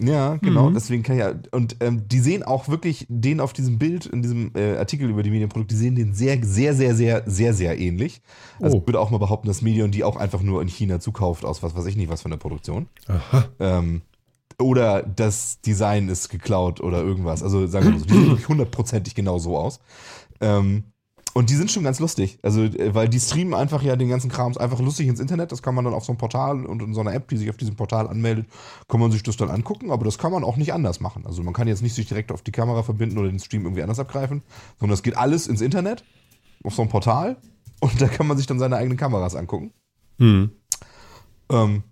Ja, genau. Mhm. Deswegen kann ich ja. Und ähm, die sehen auch wirklich den auf diesem Bild, in diesem äh, Artikel über die Medienprodukte, die sehen den sehr, sehr, sehr, sehr, sehr, sehr ähnlich. Also Oh. ich würde auch mal behaupten, dass Medion die auch einfach nur in China zukauft, aus was weiß ich nicht, was für einer Produktion. Aha. Ähm, oder das Design ist geklaut oder irgendwas. Also sagen wir mal so, die sehen wirklich hundertprozentig genau so aus. Ähm, und die sind schon ganz lustig. Also, äh, weil die streamen einfach ja den ganzen Krams einfach lustig ins Internet. Das kann man dann auf so einem Portal und in so einer App, die sich auf diesem Portal anmeldet, kann man sich das dann angucken. Aber das kann man auch nicht anders machen. Also, man kann jetzt nicht sich direkt auf die Kamera verbinden oder den Stream irgendwie anders abgreifen, sondern es geht alles ins Internet, auf so einem Portal. Und da kann man sich dann seine eigenen Kameras angucken. Hm. Ähm,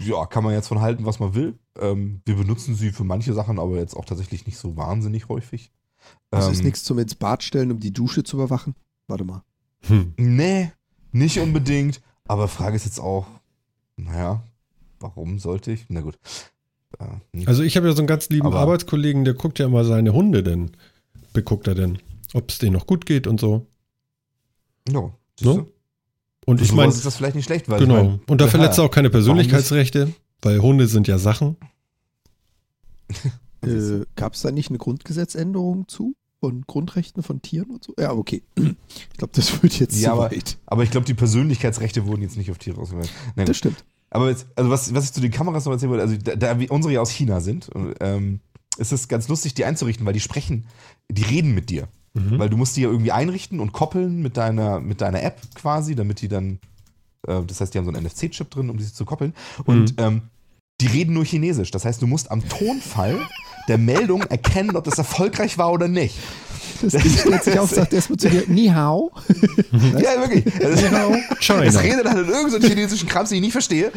ja, kann man jetzt von halten, was man will. Ähm, wir benutzen sie für manche Sachen, aber jetzt auch tatsächlich nicht so wahnsinnig häufig. Das ähm, ist nichts zum ins Bad stellen, um die Dusche zu überwachen. Warte mal. Hm. Nee, nicht unbedingt. Aber Frage ist jetzt auch, naja, warum sollte ich? Na gut. Äh, hm. Also ich habe ja so einen ganz lieben Aber- Arbeitskollegen, der guckt ja immer seine Hunde denn. Beguckt er denn, ob es denen noch gut geht und so. Ne? du? Und ich meine, ist das vielleicht nicht schlecht, weil genau. ich mein, und da verletzt er auch keine Persönlichkeitsrechte, weil Hunde sind ja Sachen. (laughs) Äh, Gab es da nicht eine Grundgesetzänderung zu? Von Grundrechten von Tieren und so? Ja, okay. Ich glaube, das wird jetzt Ja, zu aber- weit. Aber ich glaube, die Persönlichkeitsrechte wurden jetzt nicht auf Tiere ausgewählt. Na gut. Das stimmt. Aber jetzt, also was, was ich zu den Kameras noch erzählen wollte, also da, da unsere ja aus China sind, ähm, ist es ganz lustig, die einzurichten, weil die sprechen, die reden mit dir. Mhm. Weil du musst die ja irgendwie einrichten und koppeln mit deiner, mit deiner App quasi, damit die dann, äh, das heißt, die haben so einen NFC-Chip drin, um die zu koppeln. Und Mhm. ähm, die reden nur Chinesisch. Das heißt, du musst am Tonfall der Meldung erkennen, ob das erfolgreich war oder nicht. Das Ding stellt sich auf, sagt erstmal zu dir, Ni hao. (laughs) Ja, wirklich. Das, China. das redet halt in irgendeinem chinesischen Krams, den ich nicht verstehe.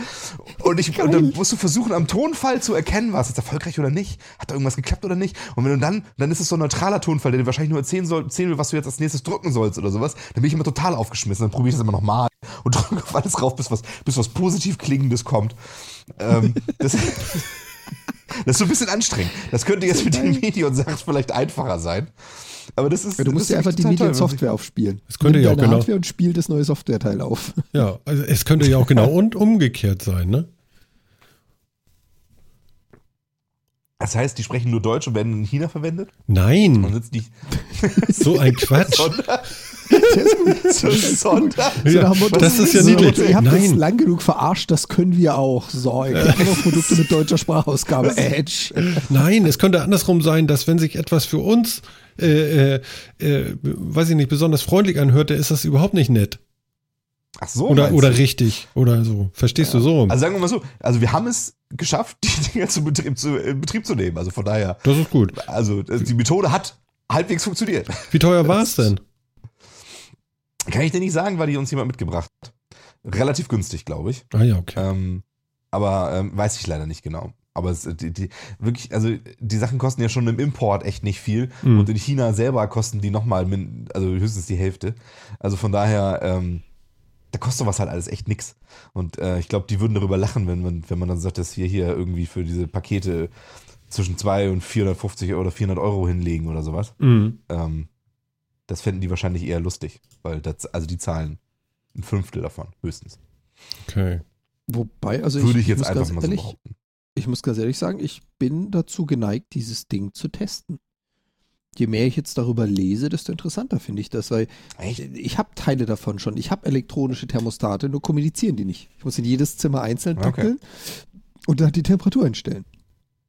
Und, ich, und dann musst du versuchen, am Tonfall zu erkennen, war es jetzt erfolgreich oder nicht? Hat da irgendwas geklappt oder nicht? Und wenn du dann, dann ist es so ein neutraler Tonfall, der dir wahrscheinlich nur erzählen, soll, erzählen will, was du jetzt als nächstes drücken sollst oder sowas. Dann bin ich immer total aufgeschmissen. Dann probiere ich das immer nochmal und (laughs) drücke auf alles rauf, bis was, bis was positiv Klingendes kommt. Ähm, das, (laughs) das ist so ein bisschen anstrengend. Das könnte jetzt mit den Medion-Sachen vielleicht einfacher sein. Aber das ist. Ja, du musst ist einfach die Mediensoftware aufspielen. Das könnte Nimm ja auch deine genau- Hardware und spiel das neue Softwareteil auf. Ja, also es könnte ja auch genau und umgekehrt sein, ne? Das heißt, die sprechen nur Deutsch und werden in China verwendet? Nein, Man sitzt nicht. so ein (laughs) Quatsch. Der ist gut. So Sonder. So Ja, Motto, das ist ja so niedlich. Ihr habt uns Nein. lang genug verarscht, das können wir auch. So, kriegt nur noch Produkte mit deutscher Sprachausgabe. Edge. Nein, es könnte andersrum sein, dass wenn sich etwas für uns, äh, äh, äh, weiß ich nicht, besonders freundlich anhört, dann ist das überhaupt nicht nett. Ach so. Oder, oder du? richtig. Oder so. Verstehst du so? Also sagen wir mal so, also wir haben es geschafft, die Dinger zu Betrieb zu, in Betrieb zu nehmen. Also von daher, Das ist gut. also die Methode hat halbwegs funktioniert. Wie teuer war es (laughs) denn? Kann ich dir nicht sagen, weil die uns jemand mitgebracht hat. Relativ günstig, glaube ich. Ah ja, okay. Ähm, aber ähm, weiß ich leider nicht genau. Aber es, die, die, wirklich, also die Sachen kosten ja schon im Import echt nicht viel. Mhm. Und in China selber kosten die nochmal, also höchstens die Hälfte. Also von daher, ähm, da kostet sowas halt alles echt nix. Und äh, ich glaube, die würden darüber lachen, wenn man, wenn man dann sagt, dass wir hier irgendwie für diese Pakete zwischen 2 und 450 oder 400 Euro hinlegen oder sowas. Mhm. Ähm, das fänden die wahrscheinlich eher lustig, weil das, also die zahlen ein Fünftel davon, höchstens. Okay. Wobei, also Würde ich jetzt muss einfach mal so ehrlich, behaupten. Ich muss ganz ehrlich sagen, ich bin dazu geneigt, dieses Ding zu testen. Je mehr ich jetzt darüber lese, desto interessanter finde ich das, weil Echt? ich habe Teile davon schon. Ich habe elektronische Thermostate, nur kommunizieren die nicht. Ich muss in jedes Zimmer einzeln Okay. tackeln und dann die Temperatur einstellen.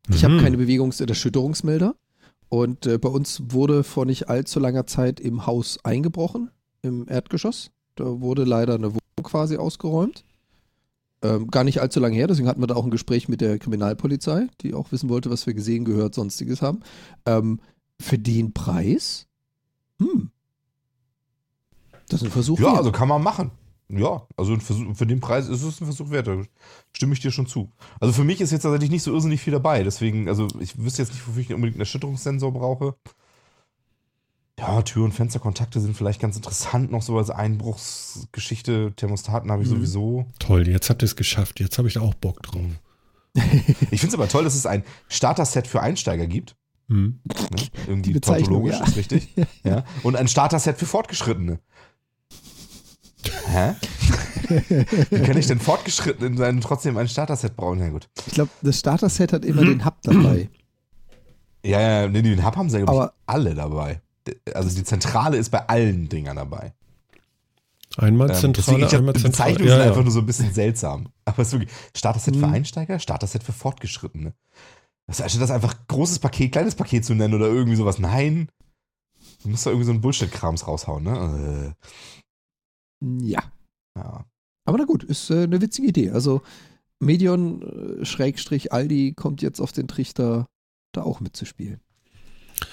Ich habe Mhm. keine Bewegungs- oder Erschütterungsmelder. Und äh, bei uns wurde vor nicht allzu langer Zeit im Haus eingebrochen, im Erdgeschoss. Da wurde leider eine Wohnung quasi ausgeräumt. Ähm, gar nicht allzu lange her, deswegen hatten wir da auch ein Gespräch mit der Kriminalpolizei, die auch wissen wollte, was wir gesehen, gehört, sonstiges haben. Ähm, für den Preis? Hm. Das ist ein Versuch. Ja, wert. also kann man machen. Ja, also Versuch, für den Preis ist es ein Versuch wert, da stimme ich dir schon zu. Also für mich ist jetzt tatsächlich nicht so irrsinnig viel dabei, deswegen, also ich wüsste jetzt nicht, wofür ich unbedingt einen Erschütterungssensor brauche. Ja, Tür- und Fensterkontakte sind vielleicht ganz interessant, noch so als Einbruchsgeschichte. Thermostaten habe ich Mhm. sowieso. Toll, jetzt habt ihr es geschafft. Jetzt habe ich da auch Bock drauf. (laughs) Ich finde es aber toll, dass es ein Starter-Set für Einsteiger gibt. Mhm. Ne? Irgendwie tautologisch, ja. ist richtig. (laughs) ja. Und ein Starter-Set für Fortgeschrittene. Hä? Wie kann ich denn Fortgeschrittenen sein und trotzdem ein Starter-Set brauchen? Na gut. Ich glaube, das Starter-Set hat immer den Hub dabei. Ja, ja, nee, den Hub haben sie ja, glaub ich, Aber- alle dabei. Also die Zentrale ist bei allen Dingern dabei. Einmal Ähm, Zentrale, deswegen, ich einmal die Zentrale. Bezeichnungen Ja, sind einfach ja. nur so ein bisschen seltsam. Aber es ist wirklich Starter-Set für Mhm. Einsteiger, Starter-Set für Fortgeschrittene. Das anstatt das einfach großes Paket, kleines Paket zu nennen oder irgendwie sowas. Nein. Du musst da irgendwie so einen Bullshit-Krams raushauen, ne? Ja. Äh, ja. Aber na gut, ist äh, eine witzige Idee. Also Medion äh, Schrägstrich Aldi kommt jetzt auf den Trichter, da auch mitzuspielen.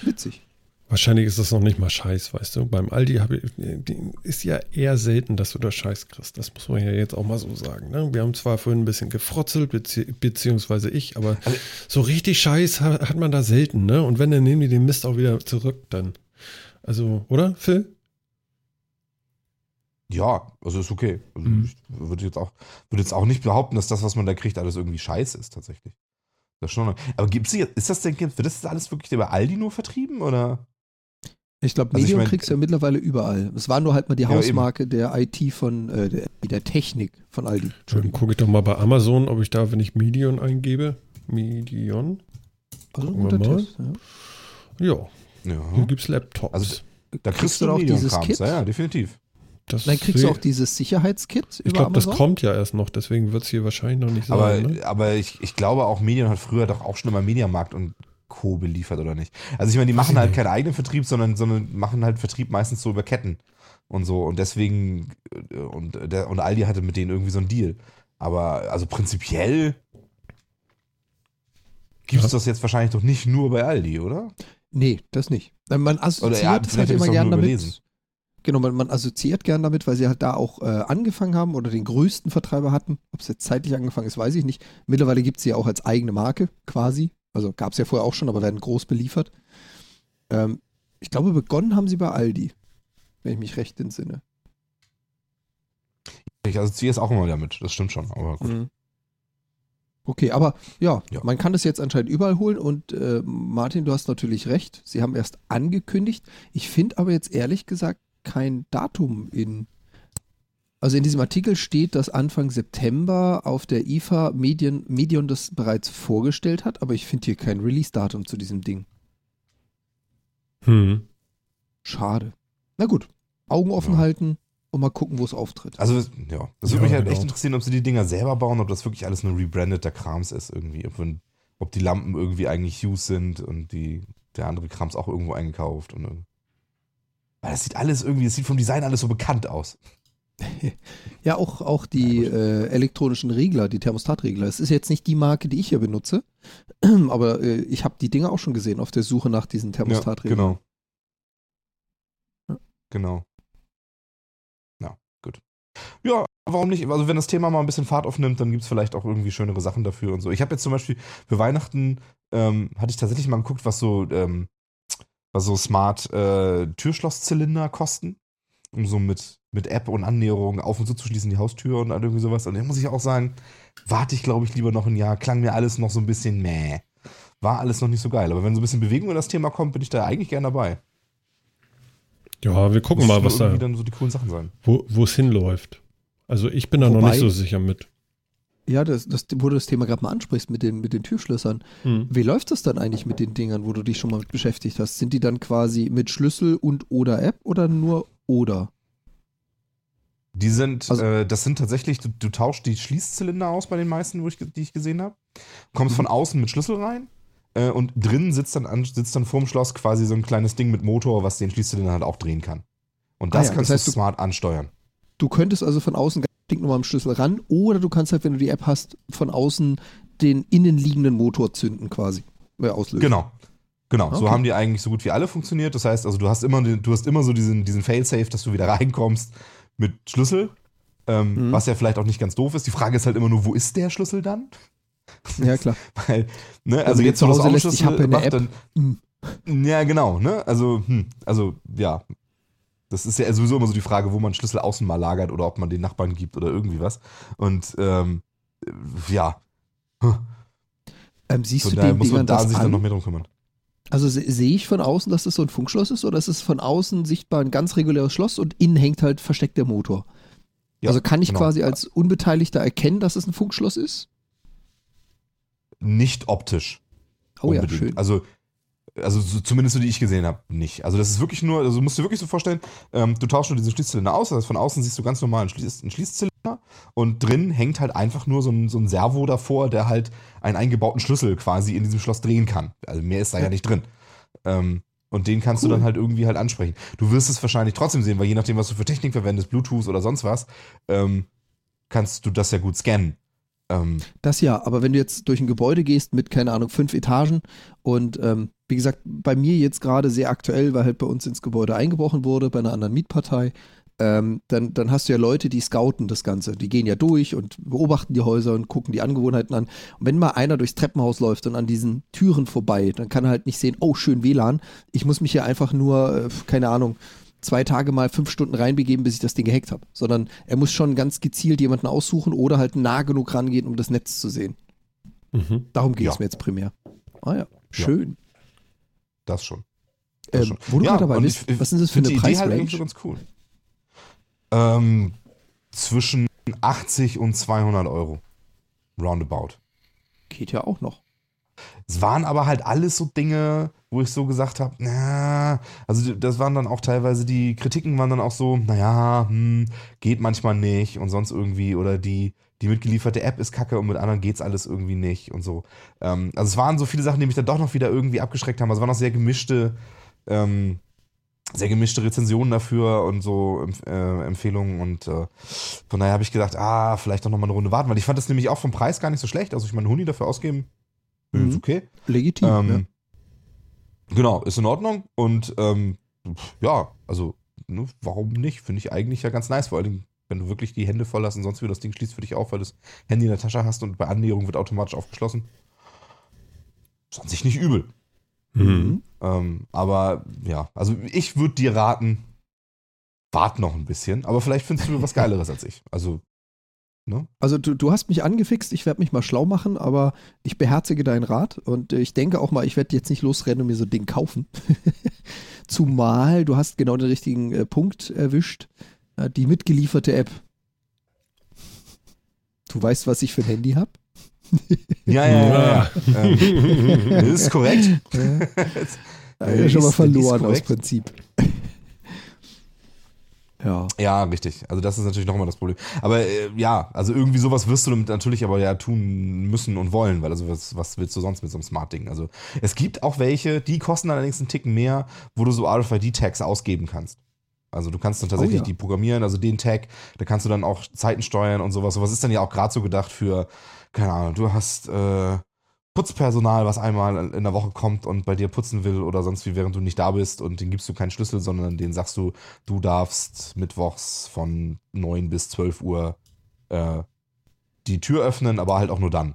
Witzig. Wahrscheinlich ist das noch nicht mal Scheiß, weißt du. Beim Aldi habe ich, die- ist ja eher selten, dass du da Scheiß kriegst. Das muss man ja jetzt auch mal so sagen. Ne? Wir haben zwar vorhin ein bisschen gefrotzelt, bezieh beziehungsweise ich, aber Also- so richtig Scheiß hat, hat man da selten, ne? Und wenn, dann nehmen die den Mist auch wieder zurück dann. Also, oder, Phil? Ja, also ist okay. Also Mhm. Ich würde jetzt, auch, würde jetzt auch nicht behaupten, dass das, was man da kriegt, alles irgendwie scheiße ist, tatsächlich. Das schon. Aber gibt's jetzt, ist das denn, wird das alles wirklich bei Aldi nur vertrieben oder? Ich glaube, Also ich Medion mein- kriegst du ja mittlerweile überall. Es war nur halt mal die Ja, eben. Hausmarke der IT von, äh, der, der Technik von Aldi. Dann Entschuldigung. gucke ich doch mal bei Amazon, ob ich da, wenn ich Medion eingebe, Medion, Also ein guter. Test. Ja. ja, hier Ja. gibt es Laptops. Also, Da kriegst, Kriegst du auch Medium dieses Krams, Kit? Ja, ja, definitiv. Das Dann kriegst du auch dieses Sicherheitskit Ich glaube, das kommt ja erst noch, deswegen wird es hier wahrscheinlich noch nicht sein. Aber, ne? aber ich, ich glaube auch, Medion hat früher doch auch schon immer Mediamarkt und Co. beliefert, oder nicht? Also ich meine, die machen halt keinen eigenen Vertrieb, sondern, sondern machen halt Vertrieb meistens so über Ketten und so. Und deswegen, äh, und, der, und Aldi hatte mit denen irgendwie so einen Deal. Aber also prinzipiell gibt es Ja. das jetzt wahrscheinlich doch nicht nur bei Aldi, oder? Nee, das nicht. Äh, Man Oder assoziiert es vielleicht halt immer auch gern nur damit. überlesen. Genau, man, man assoziiert gern damit, weil sie halt da auch äh, angefangen haben oder den größten Vertreiber hatten. Ob es jetzt zeitlich angefangen ist, weiß ich nicht. Mittlerweile gibt es sie ja auch als eigene Marke quasi. Also gab es ja vorher auch schon, aber werden groß beliefert. Ähm, ich glaube, begonnen haben sie bei Aldi, wenn ich mich recht entsinne. Ich assoziiere es auch immer damit, das stimmt schon. Aber gut. Mhm. Okay, aber ja, Ja. man kann das jetzt anscheinend überall holen und äh, Martin, du hast natürlich recht. Sie haben erst angekündigt. Ich finde aber jetzt ehrlich gesagt kein Datum in. Also in diesem Artikel steht, dass Anfang September auf der IFA Medien, Medion das bereits vorgestellt hat, aber ich finde hier kein Release-Datum zu diesem Ding. Hm. Schade. Na gut, Augen offen Ja. halten und mal gucken, wo es auftritt. Also, ja, das Ja, würde mich halt genau. echt interessieren, ob sie die Dinger selber bauen, ob das wirklich alles nur rebrandeter Krams ist irgendwie. Ob, ob die Lampen irgendwie eigentlich Hughes sind und die, der andere Krams auch irgendwo eingekauft. Und, irgendwie- weil das sieht alles irgendwie, das sieht vom Design alles so bekannt aus. (laughs) Ja, auch, auch die äh, elektronischen Regler, die Thermostatregler. Es ist jetzt nicht die Marke, die ich hier benutze, (clears throat) aber äh, ich habe die Dinger auch schon gesehen auf der Suche nach diesen Ja, Thermostatreglern. genau. Ja. Genau. Ja, gut. Ja, warum nicht? Also, wenn das Thema mal ein bisschen Fahrt aufnimmt, dann gibt es vielleicht auch irgendwie schönere Sachen dafür und so. Ich habe jetzt zum Beispiel für Weihnachten, ähm, hatte ich tatsächlich mal geguckt, was so, ähm, was so Smart äh, Türschlosszylinder kosten. Um so mit, mit App und Annäherung auf und zu zu schließen, die Haustür und irgendwie sowas. Und da muss ich auch sagen, warte ich, glaube ich, lieber noch ein Jahr. Klang mir alles noch so ein bisschen meh. War alles noch nicht so geil. Aber wenn so ein bisschen Bewegung in das Thema kommt, bin ich da eigentlich gern dabei. Ja, wir gucken Muss mal, was da, dann so die coolen Sachen sein. wo es hinläuft. Also ich bin da noch Wobei- nicht so sicher mit. Ja, das, das, wo du das Thema gerade mal ansprichst mit den, mit den Türschlössern. Hm. Wie läuft das dann eigentlich mit den Dingern, wo du dich schon mal mit beschäftigt hast? Sind die dann quasi mit Schlüssel und oder App oder nur oder? Die sind, Also- äh, das sind tatsächlich, du, du tauschst die Schließzylinder aus bei den meisten, wo ich, die ich gesehen habe. Kommst von außen mit Schlüssel rein äh, und drin sitzt dann, an, sitzt dann vorm Schloss quasi so ein kleines Ding mit Motor, was den Schließzylinder halt auch drehen kann. Und Ah das ja, kannst das heißt, du du- smart ansteuern. Du könntest also von außen stinknormal am Schlüssel ran oder du kannst halt, wenn du die App hast, von außen den innenliegenden Motor zünden quasi. Äh, auslösen. Genau. Genau, so Okay. haben die eigentlich so gut wie alle funktioniert. Das heißt, also du hast immer, du hast immer so diesen, diesen Fail-Safe, dass du wieder (laughs) reinkommst mit Schlüssel. Ähm, Mhm. Was ja vielleicht auch nicht ganz doof ist. Die Frage ist halt immer nur, wo ist der Schlüssel dann? Ja, klar. (laughs) Weil, ne, also den jetzt, wo das Hause lässt, ich macht, App. dann, Ja, genau, ne? Also, hm, also, ja. Das ist ja sowieso immer so die Frage, wo man Schlüssel außen mal lagert oder ob man den Nachbarn gibt oder irgendwie was. Und ähm, äh, ja, Ähm, siehst von du daher den muss man da sich dann an? noch mehr drum kümmern. Also se- sehe ich von außen, dass das so ein Funkschloss ist oder ist es von außen sichtbar ein ganz reguläres Schloss und innen hängt halt versteckt der Motor? Ja, also kann ich genau. quasi als Unbeteiligter erkennen, dass es ein Funkschloss ist? Nicht optisch. Oh ja, unbedingt. schön. Also, also so, zumindest so, die ich gesehen habe, nicht. Also das ist wirklich nur, also musst du dir wirklich so vorstellen, ähm, du tauschst nur diesen Schließzylinder aus, also von außen siehst du ganz normal einen, Schließ, einen Schließzylinder und drin hängt halt einfach nur so ein, so ein Servo davor, der halt einen eingebauten Schlüssel quasi in diesem Schloss drehen kann. Also mehr ist da ja, Ja. nicht drin. Ähm, und den kannst Cool. du dann halt irgendwie halt ansprechen. Du wirst es wahrscheinlich trotzdem sehen, weil je nachdem, was du für Technik verwendest, Bluetooth oder sonst was, ähm, kannst du das ja gut scannen. Ähm, Das ja, aber wenn du jetzt durch ein Gebäude gehst mit, keine Ahnung, fünf Etagen und ähm, wie gesagt, bei mir jetzt gerade sehr aktuell, weil halt bei uns ins Gebäude eingebrochen wurde, bei einer anderen Mietpartei, ähm, dann, dann hast du ja Leute, die scouten das Ganze. Die gehen ja durch und beobachten die Häuser und gucken die Angewohnheiten an. Und wenn mal einer durchs Treppenhaus läuft und an diesen Türen vorbei, dann kann er halt nicht sehen, oh, schön WLAN, ich muss mich hier einfach nur, äh, keine Ahnung, zwei Tage mal fünf Stunden reinbegeben, bis ich das Ding gehackt habe. Sondern er muss schon ganz gezielt jemanden aussuchen oder halt nah genug rangehen, um das Netz zu sehen. Mhm. Darum geht Ja. es mir jetzt primär. Ah ja, schön. Das schon. Das Ähm, schon. wo du Ja, dabei bist, ich- was ist das für eine die Idee halt Preisrange? irgendwie so ganz cool. Ähm, zwischen 80 und 200 Euro. Roundabout. Geht ja auch noch. Es waren aber halt alles so Dinge, wo ich so gesagt habe, na, also das waren dann auch teilweise die Kritiken waren dann auch so, naja, hm, geht manchmal nicht und sonst irgendwie oder die die mitgelieferte App ist kacke und mit anderen geht's alles irgendwie nicht und so. Ähm, also es waren so viele Sachen, die mich dann doch noch wieder irgendwie abgeschreckt haben. Also es waren auch sehr gemischte, ähm, sehr gemischte Rezensionen dafür und so äh, Empfehlungen und äh, von daher habe ich gedacht, ah, vielleicht doch noch mal eine Runde warten, weil ich fand das nämlich auch vom Preis gar nicht so schlecht. Also ich meine, Huni dafür ausgeben, Ist Mhm. okay. Legitim. Ähm, ja. Genau, ist in Ordnung. Und ähm, ja, also, ne, warum nicht? Finde ich eigentlich ja ganz nice. Vor allem, wenn du wirklich die Hände voll hast und sonst wieder das Ding schließt für dich auf, weil du das Handy in der Tasche hast und bei Annäherung wird automatisch aufgeschlossen. Ist an sich nicht übel. Mhm. Ähm, aber ja, also ich würde dir raten, wart noch ein bisschen, aber vielleicht findest du was Geileres als ich. Also, ne? Also du, du hast mich angefixt, ich werde mich mal schlau machen, aber ich beherzige deinen Rat und ich denke auch mal, ich werde jetzt nicht losrennen und mir so ein Ding kaufen. (laughs) Zumal du hast genau den richtigen äh, Punkt erwischt, die mitgelieferte App. Du weißt, was ich für ein Handy habe? Ja, ja, ja. ja. ähm, das ist korrekt. Ja, Äh, schon mal verloren aus. Prinzip. ja. Ja, richtig. Also das ist natürlich nochmal das Problem. Aber äh, ja, also irgendwie sowas wirst du damit natürlich aber ja tun müssen und wollen, weil also was, was willst du sonst mit so einem Smart-Ding? Also es gibt auch welche, die kosten allerdings einen Ticken mehr, wo du so RFID-Tags ausgeben kannst. Also du kannst dann tatsächlich ja. die programmieren, also den Tag, da kannst du dann auch Zeiten steuern und sowas. Sowas ist dann ja auch gerade so gedacht für, keine Ahnung, du hast äh, Putzpersonal, was einmal in der Woche kommt und bei dir putzen will oder sonst wie, während du nicht da bist und den gibst du keinen Schlüssel, sondern den sagst du, du darfst mittwochs von 9 bis 12 Uhr äh, die Tür öffnen, aber halt auch nur dann.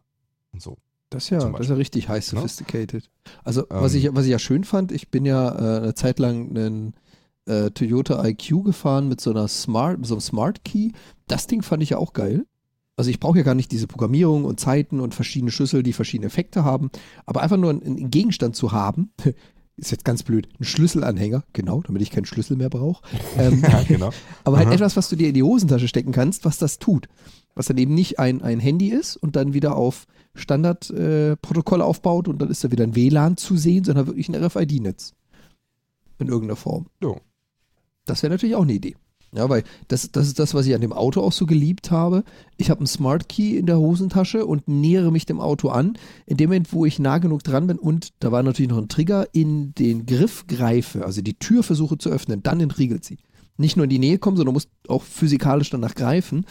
Und so. Das ist ja, das ist ja richtig high Ne? sophisticated. Also, was, Ähm. ich, was ich ja schön fand, ich bin ja äh, eine Zeit lang einen äh, Toyota IQ gefahren mit so einer Smart, mit so einem Smart Key. Das Ding fand ich ja auch geil. Also ich brauche ja gar nicht diese Programmierung und Zeiten und verschiedene Schlüssel, die verschiedene Effekte haben, aber einfach nur einen, einen Gegenstand zu haben, (laughs) ist jetzt ganz blöd, ein Schlüsselanhänger, genau, damit ich keinen Schlüssel mehr brauche. (laughs) Ähm, Ja, genau. (laughs) aber halt Aha. etwas, was du dir in die Hosentasche stecken kannst, was das tut. Was dann eben nicht ein, ein Handy ist und dann wieder auf Standardprotokoll äh, aufbaut und dann ist da wieder ein WLAN zu sehen, sondern wirklich ein RFID-Netz. In irgendeiner Form. Jo. Das wäre natürlich auch eine Idee. Ja, weil das, das ist das, was ich an dem Auto auch so geliebt habe. Ich habe einen Smart Key in der Hosentasche und nähere mich dem Auto an. In dem Moment, wo ich nah genug dran bin und da war natürlich noch ein Trigger, in den Griff greife, also die Tür versuche zu öffnen, dann entriegelt sie. Nicht nur in die Nähe kommen, sondern muss auch physikalisch danach greifen.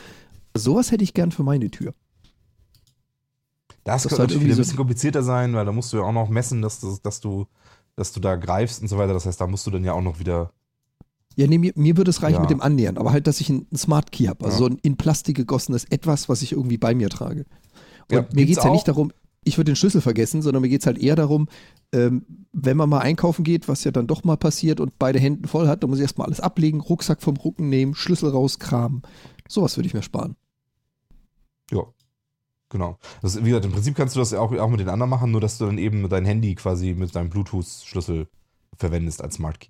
Sowas hätte ich gern für meine Tür. Das, Das könnte halt natürlich wieder ein bisschen komplizierter sein, weil da musst du ja auch noch messen, dass du, dass du, dass du da greifst und so weiter. Das heißt, da musst du dann ja auch noch wieder. Ja, nee, mir, mir würde es reichen Ja. mit dem Annähern, aber halt, dass ich einen Smart Key habe. Also Ja. so ein in Plastik gegossenes Etwas, was ich irgendwie bei mir trage. Und Ja, mir geht es ja nicht darum, ich würde den Schlüssel vergessen, sondern mir geht es halt eher darum, ähm, wenn man mal einkaufen geht, was ja dann doch mal passiert und beide Hände voll hat, dann muss ich erstmal alles ablegen, Rucksack vom Rücken nehmen, Schlüssel rauskramen. Sowas würde ich mir sparen. Ja. Genau. Das, wie gesagt, im Prinzip kannst du das ja auch, auch mit den anderen machen, nur dass du dann eben dein Handy quasi mit deinem Bluetooth-Schlüssel verwendest als Smart Key.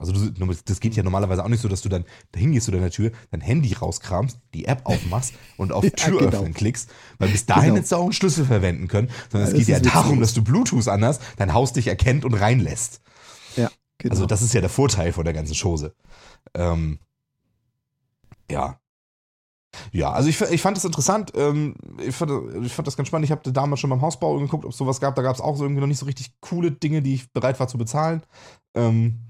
So. Also du, das geht ja normalerweise auch nicht so, dass du dann dahin gehst zu deiner Tür, dein Handy rauskramst, die App aufmachst und auf (laughs) Ja, Tür genau. öffnen klickst, weil bis dahin Genau. hättest du auch einen Schlüssel verwenden können, sondern Ja, es geht ja darum, dass du Bluetooth anhast, dein Haus dich erkennt und reinlässt. Ja, genau. Also das ist ja der Vorteil von der ganzen Chose. Ähm, ja. Ja, also ich, ich fand das interessant. Ähm, ich, fand, ich fand das ganz spannend. Ich habe damals schon beim Hausbau geguckt, ob es sowas gab. Da gab es auch so irgendwie noch nicht so richtig coole Dinge, die ich bereit war zu bezahlen. Ähm,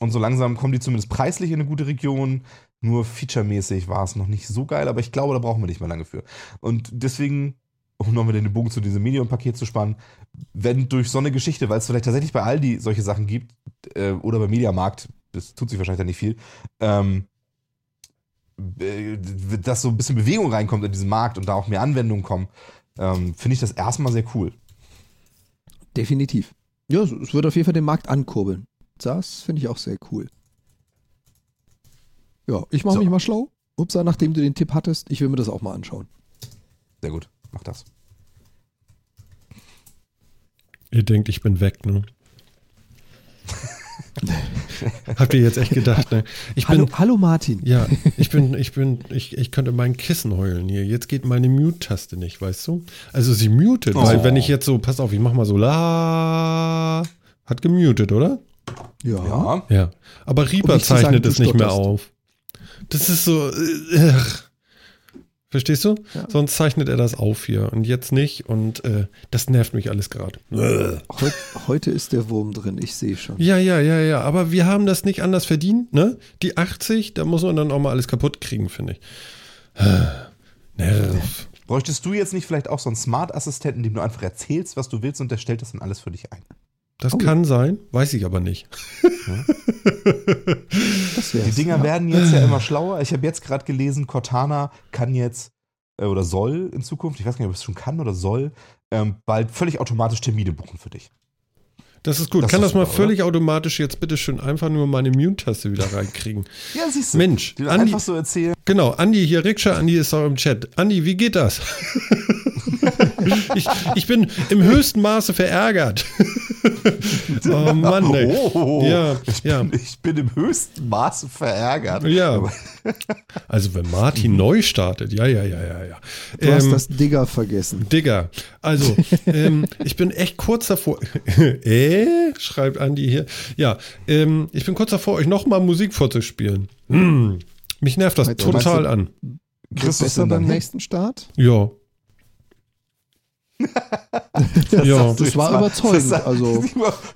und so langsam kommen die zumindest preislich in eine gute Region. Nur featuremäßig war es noch nicht so geil, aber ich glaube, da brauchen wir nicht mehr lange für. Und deswegen, um nochmal den Bogen zu diesem Medium-Paket zu spannen, wenn durch so eine Geschichte, weil es vielleicht tatsächlich bei Aldi solche Sachen gibt, äh, oder beim Mediamarkt, das tut sich wahrscheinlich da nicht viel, ähm, äh, dass so ein bisschen Bewegung reinkommt in diesen Markt und da auch mehr Anwendungen kommen, ähm, finde ich das erstmal sehr cool. Definitiv. Ja, es wird auf jeden Fall den Markt ankurbeln. Das finde ich auch sehr cool. Ja, ich mache So. mich mal schlau. Upsa, nachdem du den Tipp hattest, ich will mir das auch mal anschauen. Sehr gut, mach das. Ihr denkt, ich bin weg, ne? (laughs) Habt ihr jetzt echt gedacht, ne? Ich Hallo, bin, hallo Martin. ja, ich bin, ich bin, ich, ich könnte mein Kissen heulen hier. Jetzt geht meine Mute-Taste nicht, weißt du? Also sie mutet, weil Oh. wenn ich jetzt so, pass auf, ich mach mal so la, hat gemutet, oder? Ja. Ja, Ja. Aber sagen, zeichnet es nicht mehr auf. Das ist so, äh, ach. Verstehst du? Ja. Sonst zeichnet er das auf hier und jetzt nicht und äh, das nervt mich alles gerade. Heut, heute ist der Wurm drin, ich sehe schon. Ja, ja, ja, ja, aber wir haben das nicht anders verdient, ne? Die 80, da muss man dann auch mal alles kaputt kriegen, finde ich. Nerv. Bräuchtest du jetzt nicht vielleicht auch so einen Smart-Assistenten, dem du einfach erzählst, was du willst und der stellt das dann alles für dich ein? Das Oh. kann sein, weiß ich aber nicht. Die Dinger ja. werden jetzt ja immer schlauer. Ich habe jetzt gerade gelesen, Cortana kann jetzt äh, oder soll in Zukunft, ich weiß gar nicht, ob es schon kann oder soll, ähm, bald völlig automatisch Termine buchen für dich. Das ist gut. Das kann das mal super, völlig automatisch jetzt bitte schön einfach nur meine Mute-Taste wieder reinkriegen. Ja, siehst du. Mensch, Die Andi, einfach so erzählen. Genau, Andi hier, Rikscha, Andi ist auch im Chat. Andi, wie geht das? ich, ich bin im höchsten Maße verärgert. (laughs) oh Mann, ey. Oh, Ja, ich, ja. Bin, ich bin im höchsten Maße verärgert. Ja. (laughs) Also wenn Martin neu startet, ja, ja, ja, ja, ja. Du hast Ähm, das Digger vergessen. Digga, also ähm, ich bin echt kurz davor. (laughs) äh, schreibt Andi hier. Ja, ähm, ich bin kurz davor, euch nochmal Musik vorzuspielen. Hm, mich nervt das du- total meinst an. Kriegst du es Besser beim nächsten Start? Ja. (laughs) ja. sagst du Das war mal. überzeugend, Das- also.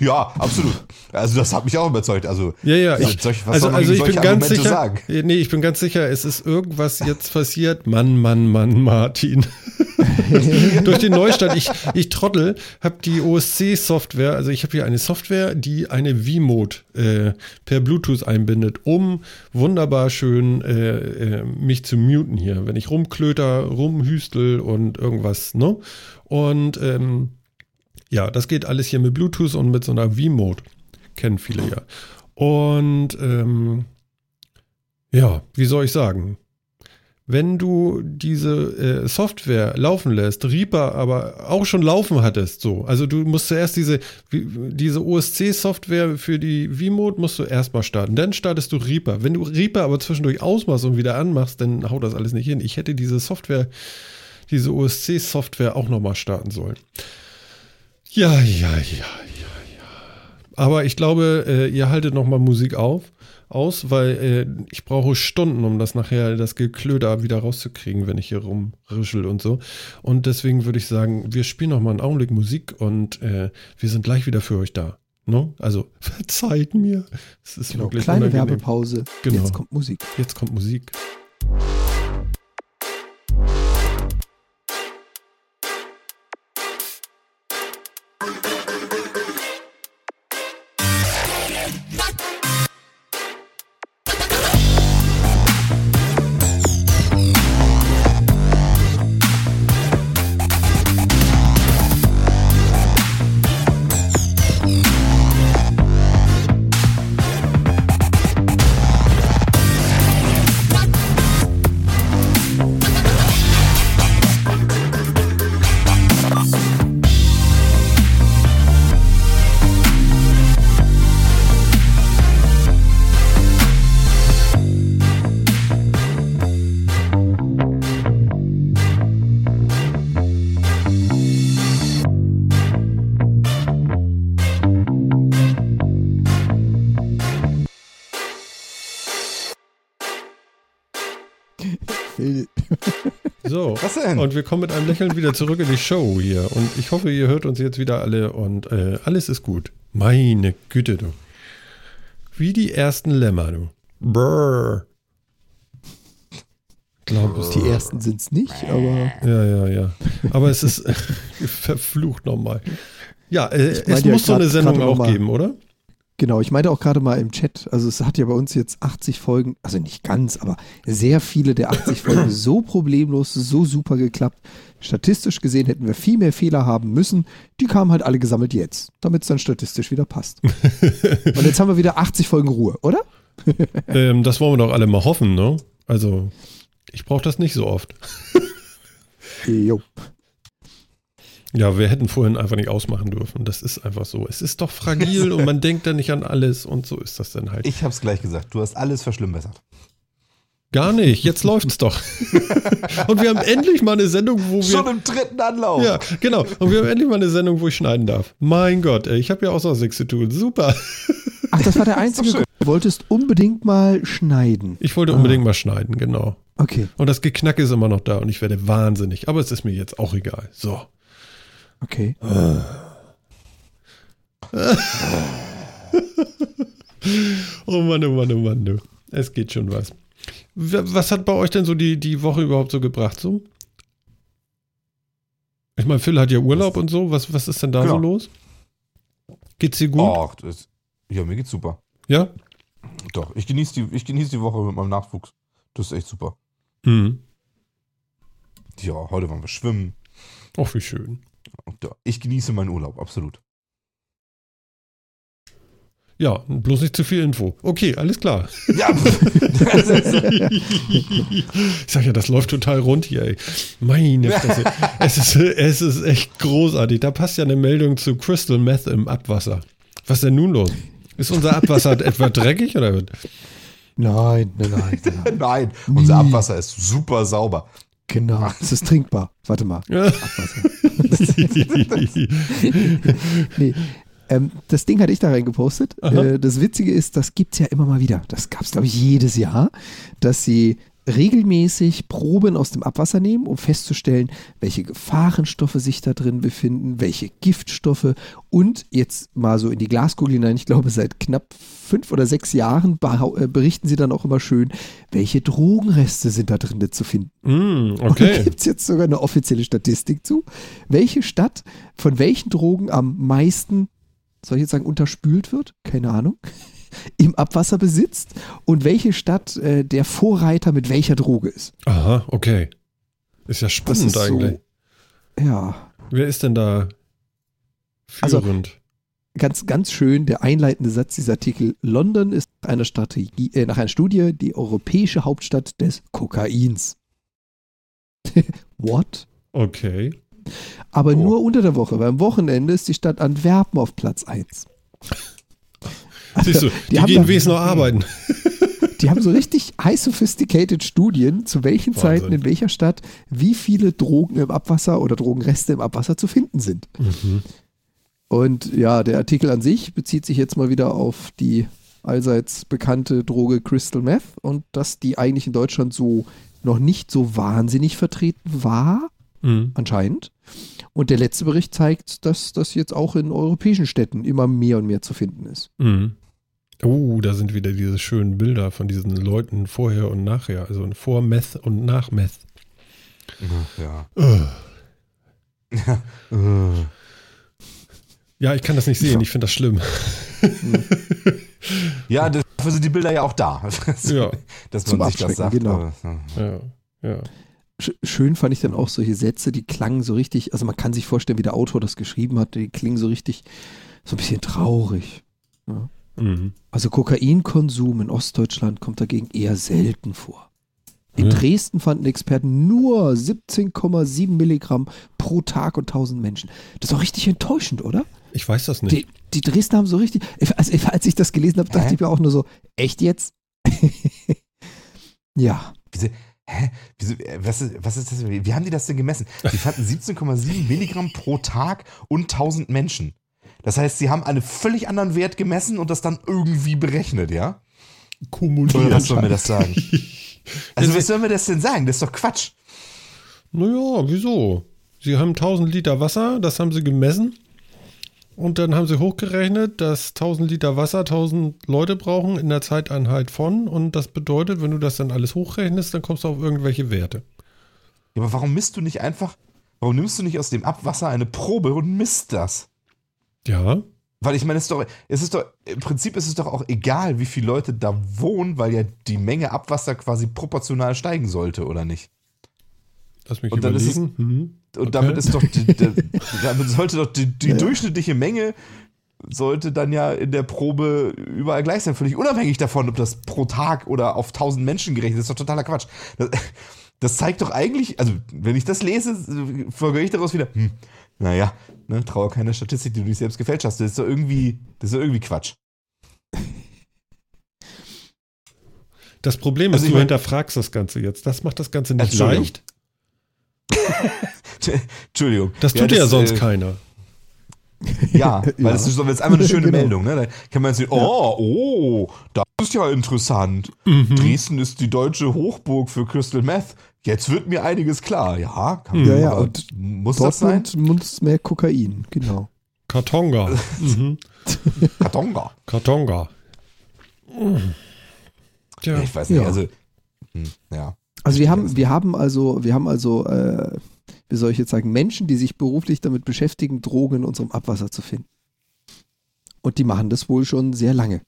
Ja, absolut. Also das hat mich auch überzeugt. Also, Ja, ja, Ja, ich, solch- was also, soll man also ich bin solche ganz Argumente sicher, sagen? nee, ich bin ganz sicher, es ist irgendwas jetzt passiert. Mann, Mann, Mann, Martin. (laughs) (laughs) Durch den Neustart, ich, ich trottel, habe die OSC-Software, also ich habe hier eine Software, die eine V-Mode äh, per Bluetooth einbindet, um wunderbar schön äh, äh, mich zu muten hier, wenn ich rumklöter, rumhüstel und irgendwas, ne? Und ähm, ja, das geht alles hier mit Bluetooth und mit so einer V-Mode. Kennen viele ja. Und ähm, ja, wie soll ich sagen? Wenn du diese äh, Software laufen lässt, Reaper aber auch schon laufen hattest, so, also du musst zuerst diese, diese OSC-Software für die V-Mode musst du erstmal starten. Dann startest du Reaper. Wenn du Reaper aber zwischendurch ausmachst und wieder anmachst, dann haut das alles nicht hin. Ich hätte diese Software, diese OSC-Software auch nochmal starten sollen. Ja, ja, ja, ja, ja. Aber ich glaube, äh, ihr haltet nochmal Musik auf, aus, weil äh, ich brauche Stunden, um das nachher, das Geklöder wieder rauszukriegen, wenn ich hier rumrischel und so. Und deswegen würde ich sagen, wir spielen nochmal einen Augenblick Musik und äh, wir sind gleich wieder für euch da. No? Also (laughs) verzeiht mir. Es ist Genau, wirklich kleine unangenehm. Werbepause. Genau. Jetzt kommt Musik. Jetzt kommt Musik. So. Was denn? Und wir kommen mit einem Lächeln wieder zurück in die Show hier. Und ich hoffe, ihr hört uns jetzt wieder alle und äh, alles ist gut. Meine Güte, du. Wie die ersten Lämmer, du. Brrr. Glaub es Die ersten sind es nicht, aber Ja, ja, ja. Aber es ist (laughs) verflucht nochmal. Ja, äh, es ja muss so eine grad- Sendung grad auch geben, oder? Genau, ich meinte auch gerade mal im Chat, also es hat ja bei uns jetzt 80 Folgen, also nicht ganz, aber sehr viele der 80 Folgen (coughs) so problemlos, so super geklappt. Statistisch gesehen hätten wir viel mehr Fehler haben müssen. Die kamen halt alle gesammelt jetzt, damit es dann statistisch wieder passt. (laughs) Und jetzt haben wir wieder 80 Folgen Ruhe, oder? (laughs) Ähm, das wollen wir doch alle mal hoffen, ne? Also, ich brauche das nicht so oft. Jo. Ja, wir hätten vorhin einfach nicht ausmachen dürfen. Das ist einfach so. Es ist doch fragil und man (laughs) denkt da nicht an alles und so ist das dann halt. Ich hab's gleich gesagt. Du hast alles verschlimmbessert. Gar nicht. Jetzt läuft's doch. (laughs) und wir haben endlich mal eine Sendung, wo wir. Schon im dritten Anlauf. Ja, genau. Und wir haben endlich mal eine Sendung, wo ich schneiden darf. Mein Gott, ey, ich habe ja auch sonst nichts zu tun. Super. Ach, das war der (laughs) einzige. Grund. Du wolltest unbedingt mal schneiden. Ich wollte Ah. unbedingt mal schneiden, genau. Okay, Und das Geknack ist immer noch da und ich werde wahnsinnig. Aber es ist mir jetzt auch egal. So. Okay. (laughs) Oh Mann, oh Mann, oh Mann, du. Es geht schon was. Was hat bei euch denn so die, die Woche überhaupt so gebracht? So? Ich meine, Phil hat ja Urlaub und so. Was, was ist denn da Genau. so los? Geht's dir gut? Ach, das, ja, mir geht's super. Ja? Doch, ich genieße die, ich genieß die Woche mit meinem Nachwuchs. Das ist echt super. Mhm. Ja, heute waren wir schwimmen. Ach, wie schön. Ich genieße meinen Urlaub, absolut. Ja, bloß nicht zu viel Info. Okay, alles klar. Ja, (laughs) ich sag ja, das läuft total rund hier, ey. Meine Fresse. es, ist, es ist echt großartig. Da passt ja eine Meldung zu Crystal Meth im Abwasser. Was ist denn nun los? Ist unser Abwasser (laughs) etwa dreckig oder? Nein, nein, nein. nein. (laughs) nein, unser. Abwasser ist super sauber. genau. Es ist trinkbar. Warte mal. Ja. (laughs) Nee. Ähm, das Ding hatte ich da reingepostet. Äh, das Witzige ist, das gibt es ja immer mal wieder. Das gab es, glaube ich, jedes Jahr, dass sie regelmäßig Proben aus dem Abwasser nehmen, um festzustellen, welche Gefahrenstoffe sich da drin befinden, welche Giftstoffe und jetzt mal so in die Glaskugel hinein, ich glaube seit knapp fünf oder sechs Jahren äh, berichten sie dann auch immer schön, welche Drogenreste sind da drin zu finden. Mm, Und da okay. gibt es jetzt sogar eine offizielle Statistik zu, welche Stadt von welchen Drogen am meisten, soll ich jetzt sagen, unterspült wird? Keine Ahnung. Im Abwasser besitzt und welche Stadt äh, der Vorreiter mit welcher Droge ist. Aha, okay. Ist ja spannend ist eigentlich. so. Ja, Wer ist denn da Also- führend? ganz, ganz schön der einleitende Satz dieser Artikel. London ist nach einer, Strategie, äh, nach einer Studie die europäische Hauptstadt des Kokains. (laughs) What? okay. Aber Oh. nur unter der Woche, weil am Wochenende ist die Stadt Antwerpen auf Platz 1. (laughs) Siehst du, die, haben gehen wenigstens noch arbeiten. (laughs) Die haben so richtig high sophisticated Studien, zu welchen Wahnsinn. Zeiten in welcher Stadt wie viele Drogen im Abwasser oder Drogenreste im Abwasser zu finden sind. Mhm. Und ja, der Artikel an sich bezieht sich jetzt mal wieder auf die allseits bekannte Droge Crystal Meth und dass die eigentlich in Deutschland so noch nicht so wahnsinnig vertreten war, Mhm. anscheinend. Und der letzte Bericht zeigt, dass das jetzt auch in europäischen Städten immer mehr und mehr zu finden ist. Mhm. Oh, da sind wieder diese schönen Bilder von diesen Leuten vorher und nachher. Also vor Meth und nach Meth. Ja. Äh. Ja, ich kann das nicht sehen. Ich finde das schlimm. Ja, dafür sind die Bilder ja auch da. (laughs) Ja. Dass Zum man sich das sagt. genau. ja. Ja, ja. Sch- Schön fand ich dann auch solche Sätze, die klangen so richtig, also man kann sich vorstellen, wie der Autor das geschrieben hat, die klingen so richtig, so ein bisschen traurig. Mhm. Also Kokainkonsum in Ostdeutschland kommt dagegen eher selten vor. In Ja. Dresden fanden Experten nur 17,7 Milligramm pro Tag und 1000 Menschen. Das ist auch richtig enttäuschend, oder? Ich weiß das nicht. Die, die Dresdner haben so richtig, also als ich das gelesen habe, dachte Hä? ich mir auch nur so, echt jetzt? (laughs) ja. Wieso, hä? Wieso, äh, was, ist, was ist das? Wie haben die das denn gemessen? Die fanden 17,7 Milligramm pro Tag und 1000 Menschen. Das heißt, sie haben einen völlig anderen Wert gemessen und das dann irgendwie berechnet, ja? Oder Kumulieren. was soll mir das sagen? Also, was soll mir das denn sagen? Das ist doch Quatsch. Naja, wieso? Sie haben 1000 Liter Wasser, das haben sie gemessen. Und dann haben sie hochgerechnet, dass 1000 Liter Wasser 1000 Leute brauchen in der Zeiteinheit von. Und das bedeutet, wenn du das dann alles hochrechnest, dann kommst du auf irgendwelche Werte. Ja, aber warum misst du nicht einfach, warum nimmst du nicht aus dem Abwasser eine Probe und misst das? Ja, Weil ich meine, es ist doch, es ist doch, im Prinzip ist es doch auch egal, wie viele Leute da wohnen, weil ja die Menge Abwasser quasi proportional steigen sollte, oder nicht? lass mich Und dann ist es- überlegen. Mhm. Und Okay. damit ist doch, die, die, (laughs) damit sollte doch die, die durchschnittliche Menge sollte dann ja in der Probe überall gleich sein, völlig unabhängig davon, ob das pro Tag oder auf 1000 Menschen gerechnet ist. Das ist doch totaler Quatsch. Das, das zeigt doch eigentlich, also wenn ich das lese, folge ich daraus wieder, hm, naja, ne, traue keiner Statistik, die du nicht selbst gefälscht hast. Das ist doch irgendwie, das ist doch irgendwie Quatsch. Das Problem Also ist, du mein- hinterfragst das Ganze jetzt. Das macht das Ganze nicht Entschuldigung. leicht. (laughs) Entschuldigung. Das tut ja, das, sonst äh, keiner. Ja, (laughs) weil Ja. das ist jetzt einfach eine schöne (laughs) Genau. Meldung. Ne? Da kann man jetzt sehen, oh, oh, das ist ja interessant. Mhm. Dresden ist die deutsche Hochburg für Crystal Meth. Jetzt wird mir einiges klar. Ja, kann Ja, ja, und muss das sein? Muss mehr Kokain, genau. Kartonga. (laughs) mhm. Kartonga. Kartonga. Mhm. Tja. Ich weiß nicht, Ja. also, hm, ja. Also wir haben, wir haben also, wir haben also, äh, wie soll ich jetzt sagen, Menschen, die sich beruflich damit beschäftigen, Drogen in unserem Abwasser zu finden. Und die machen das wohl schon sehr lange.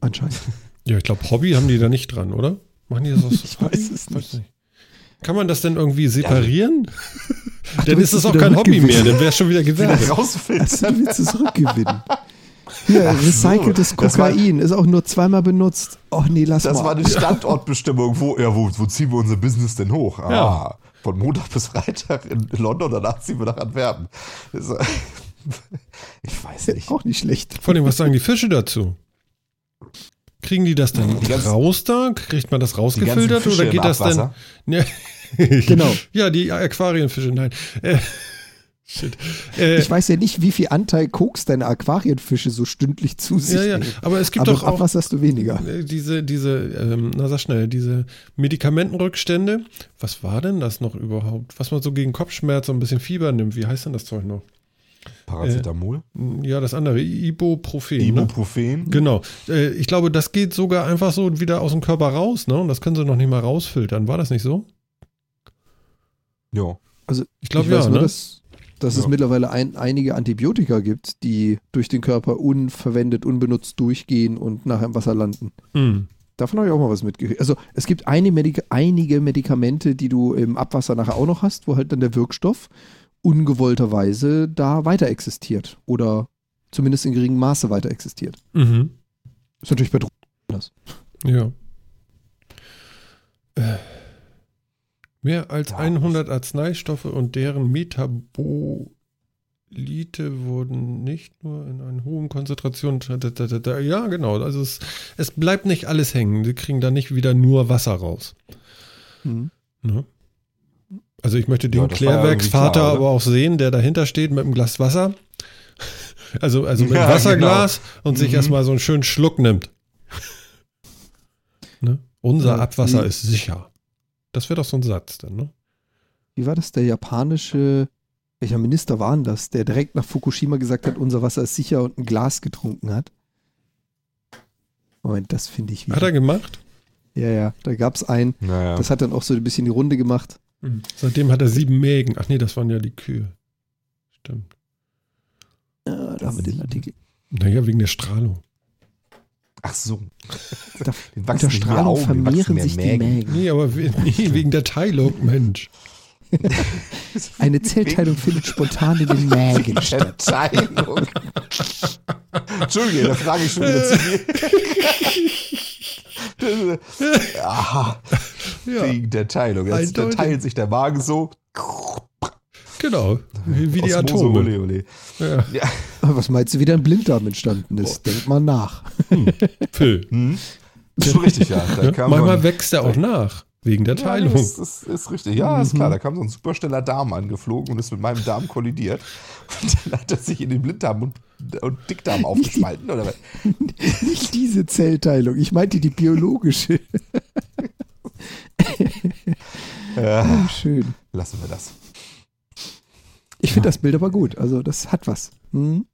Anscheinend. Ja, ich glaube, Hobby haben die da nicht dran, oder? Machen die das aus (laughs) Ich Hobby? weiß es nicht. Kann man das denn irgendwie separieren? (laughs) Ach, du dann ist es auch kein Hobby mehr, dann wäre es schon wieder Gewerbe. Also, du willst es rückgewinnen. Hier, Ach so, recyceltes das war- Kokain ist auch nur zweimal benutzt. Ach nee, lass Das mal. war eine Standortbestimmung. Wo, ja, wo, wo ziehen wir unser Business denn hoch? Ah, Ja. von Montag bis Freitag in London, danach ziehen wir nach Antwerpen. Das, äh, (laughs) ich weiß nicht. auch nicht schlecht. Vor allem, was sagen die Fische dazu? Kriegen die das dann Die raus da? Kriegt man das rausgefiltert oder im geht das dann? (laughs) Ja. Genau. Ja, die Aquarienfische, nein. Äh, (laughs) shit. Äh, Ich weiß ja nicht, wie viel Anteil Koks deine Aquarienfische so stündlich zu sich ja, ja, aber es gibt Aber doch auch Abwasser hast du weniger. äh, diese, diese, ähm, na sag schnell, diese Medikamentenrückstände. Was war denn das noch überhaupt? Was man so gegen Kopfschmerz und ein bisschen Fieber nimmt. Wie heißt denn das Zeug noch? Paracetamol, Ja, das andere, Ibuprofen. Ne? Ibuprofen. Genau. Äh, ich glaube, das geht sogar einfach so wieder aus dem Körper raus, ne? Und das können sie noch nicht mal rausfiltern. War das nicht so? Ja. Ich glaube ja, nur, ne? dass, dass es Ja. mittlerweile ein, einige Antibiotika gibt, die durch den Körper unverwendet, unbenutzt durchgehen und nachher im Wasser landen. Hm. Davon habe ich auch mal was mitgekriegt. Also es gibt eine Medika einige Medikamente, die du im Abwasser nachher auch noch hast, wo halt dann der Wirkstoff ungewollterweise da weiter existiert oder zumindest in geringem Maße weiter existiert. Mhm. Ist natürlich bei Drogen anders. Ja. Äh, mehr als Ja, 100 Arzneistoffe und deren Metabolite wurden nicht nur in einer hohen Konzentration. Ja, genau. Also es, es bleibt nicht alles hängen. Sie kriegen da nicht wieder nur Wasser raus. Mhm. Ne? Also ich möchte den Ja, Klärwerksvater klar, aber auch sehen, der dahinter steht mit einem Glas Wasser. (laughs) Also, also mit Ja, Wasserglas und sich Mhm. erstmal so einen schönen Schluck nimmt. (laughs) ne? Unser Ja, Abwasser ist sicher. Das wäre doch so ein Satz dann, ne? Wie war das? Der japanische, welcher Minister war denn das, der direkt nach Fukushima gesagt hat, unser Wasser ist sicher und ein Glas getrunken hat? Moment, das finde ich Hat er wieder. gemacht? Ja, ja, da gab es einen, Naja. das hat dann auch so ein bisschen die Runde gemacht. Seitdem hat er sieben Mägen. Ach nee, das waren ja die Kühe. Stimmt. Ja, da haben wir den Artikel. Naja, wegen der Strahlung. Ach so. (laughs) Wachsen mehr Strahlung Augen, vermehren mehr sich die Mägen. Mägen. Nee, aber we (laughs) nee, wegen der Teilung, Mensch. (laughs) Eine Zellteilung findet spontan in den Mägen statt. Entschuldige, da frage ich schon wieder zu viel. Aha, Ja, wegen der Teilung. Jetzt da teilt sich der Magen so. genau. Wie, wie die Atome. Ole, ole. Ja. Ja. Was meinst du, wie dein Blinddarm entstanden ist? Denk mal nach. Phil. (laughs) Hm? Schon richtig, ja. Da Ja, kam manchmal ein- wächst er auch nach. Wegen der Ja, Teilung. das, das ist richtig. Ja, ist klar. Da kam so ein superschneller Darm angeflogen und ist mit meinem Darm kollidiert. (laughs) Und dann hat er sich in den Blinddarm und, und Dickdarm aufgespalten, oder was? (laughs) Nicht diese Zellteilung, ich meinte die biologische. Ja, Ah, schön. lassen wir das. Ich finde das Bild aber gut. Also, das hat was. Hm?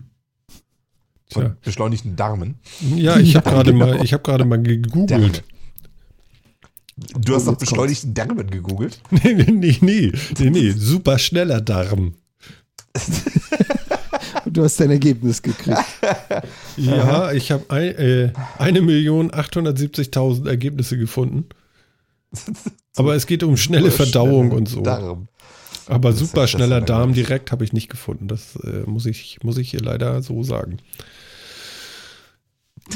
Von Tja. beschleunigten Darmen. Ja, ich habe (laughs) Ja, gerade genau. mal, ich habe gerade mal gegoogelt. Du hast Oh, doch beschleunigten Darmen gegoogelt. (laughs) Nee, nee, nee, nee, nee, nee, super schneller Darm. Und (laughs) du hast dein Ergebnis gekriegt. Ja, ich habe ein, äh, 1.870.000 Ergebnisse gefunden. (laughs) Aber es geht um schnelle Verdauung und so. Darm. Aber super schneller Darm direkt habe ich nicht gefunden. Das äh, muss, ich, muss ich hier leider so sagen.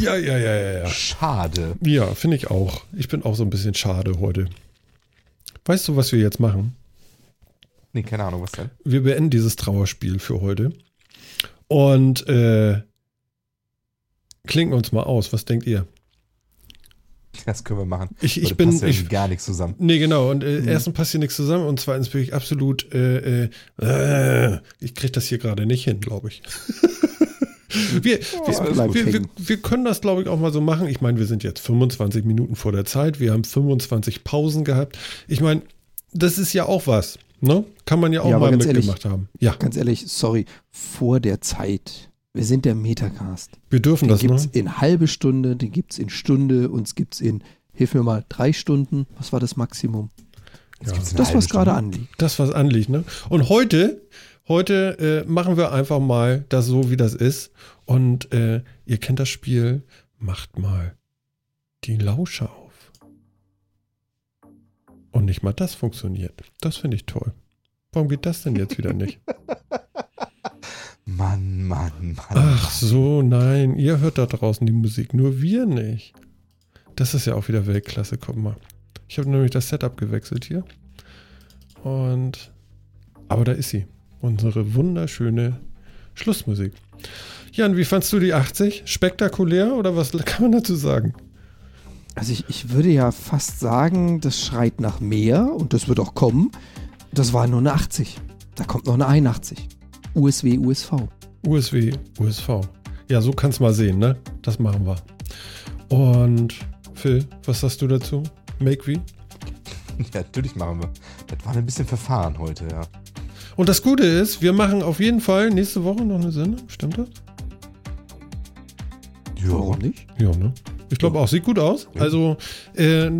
Ja, ja, ja, ja, ja. Schade. Ja, finde ich auch. Ich bin auch so ein bisschen schade heute. Weißt du, was wir jetzt machen? Nee, keine Ahnung, was denn? Wir beenden dieses Trauerspiel für heute. Und äh, klinken uns mal aus. Was denkt ihr? Das können wir machen. Ich, ich bin. ja Ich, gar nichts zusammen. nee, genau. Und äh, Mhm. erstens passt hier nichts zusammen und zweitens bin ich absolut. Äh, äh, äh, ich kriege das hier gerade nicht hin, glaube ich. (laughs) wir, alles wir, wir, wir, können das, glaube ich, auch mal so machen. Ich meine, wir sind jetzt 25 Minuten vor der Zeit. Wir haben 25 Pausen gehabt. Ich meine, das ist ja auch was. Ne? Kann man ja auch Ja, mal ganz ehrlich, mitgemacht haben. Ja, Ganz ehrlich, sorry, vor der Zeit. Wir sind der Metacast. wir dürfen Den das, gibt es ne? in halbe Stunde, den gibt es in Stunde, uns gibt es in, hilf mir mal, drei Stunden. Was war das Maximum? Ja. gibt's Das, was gerade anliegt. Das, was anliegt, ne? Und heute, heute äh, machen wir einfach mal das so, wie das ist. Und äh, ihr kennt das Spiel, macht mal die Lauscher auf. Und nicht mal das funktioniert. Das finde ich toll. Warum geht das denn jetzt wieder nicht? (laughs) Mann, Mann, Mann. Ach so, nein, ihr hört da draußen die Musik, nur wir nicht. Das ist ja auch wieder Weltklasse, guck mal. Ich habe nämlich das Setup gewechselt hier. Und. Aber da ist sie. Unsere wunderschöne Schlussmusik. Jan, wie fandst du die 80? Spektakulär oder was (laughs) kann man dazu sagen? Also ich, ich würde ja fast sagen, das schreit nach mehr und das wird auch kommen. Das war nur eine 80. Da kommt noch eine 81. USW, USV. USW, USV. Ja, so kannst mal sehen, ne? Das machen wir. Und Phil, was sagst du dazu? Make wie? (laughs) Ja, natürlich machen wir. Das war ein bisschen verfahren heute, ja. Und das Gute ist, wir machen auf jeden Fall nächste Woche noch eine Sendung. Stimmt das? Warum nicht? Ja, ne? Ich glaube auch. Sieht gut aus. Ja. Also, äh,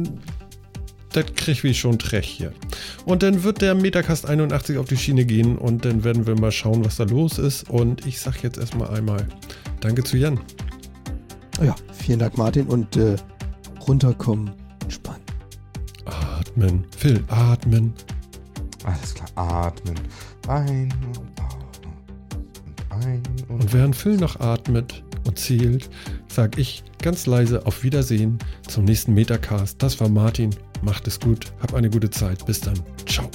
das krieg ich schon Trech hier. Und dann wird der Metacast 81 auf die Schiene gehen und dann werden wir mal schauen, was da los ist. Und ich sag jetzt erstmal einmal Danke zu Jan. Ja, vielen Dank, Martin. Und äh, runterkommen, entspannen. Atmen. Phil, atmen. Alles klar. Atmen. Ein und aus. Und ein und, Und während Phil noch atmet und zählt, sag ich ganz leise auf Wiedersehen zum nächsten Metacast. Das war Martin. Macht es gut. Hab eine gute Zeit. Bis dann. Ciao.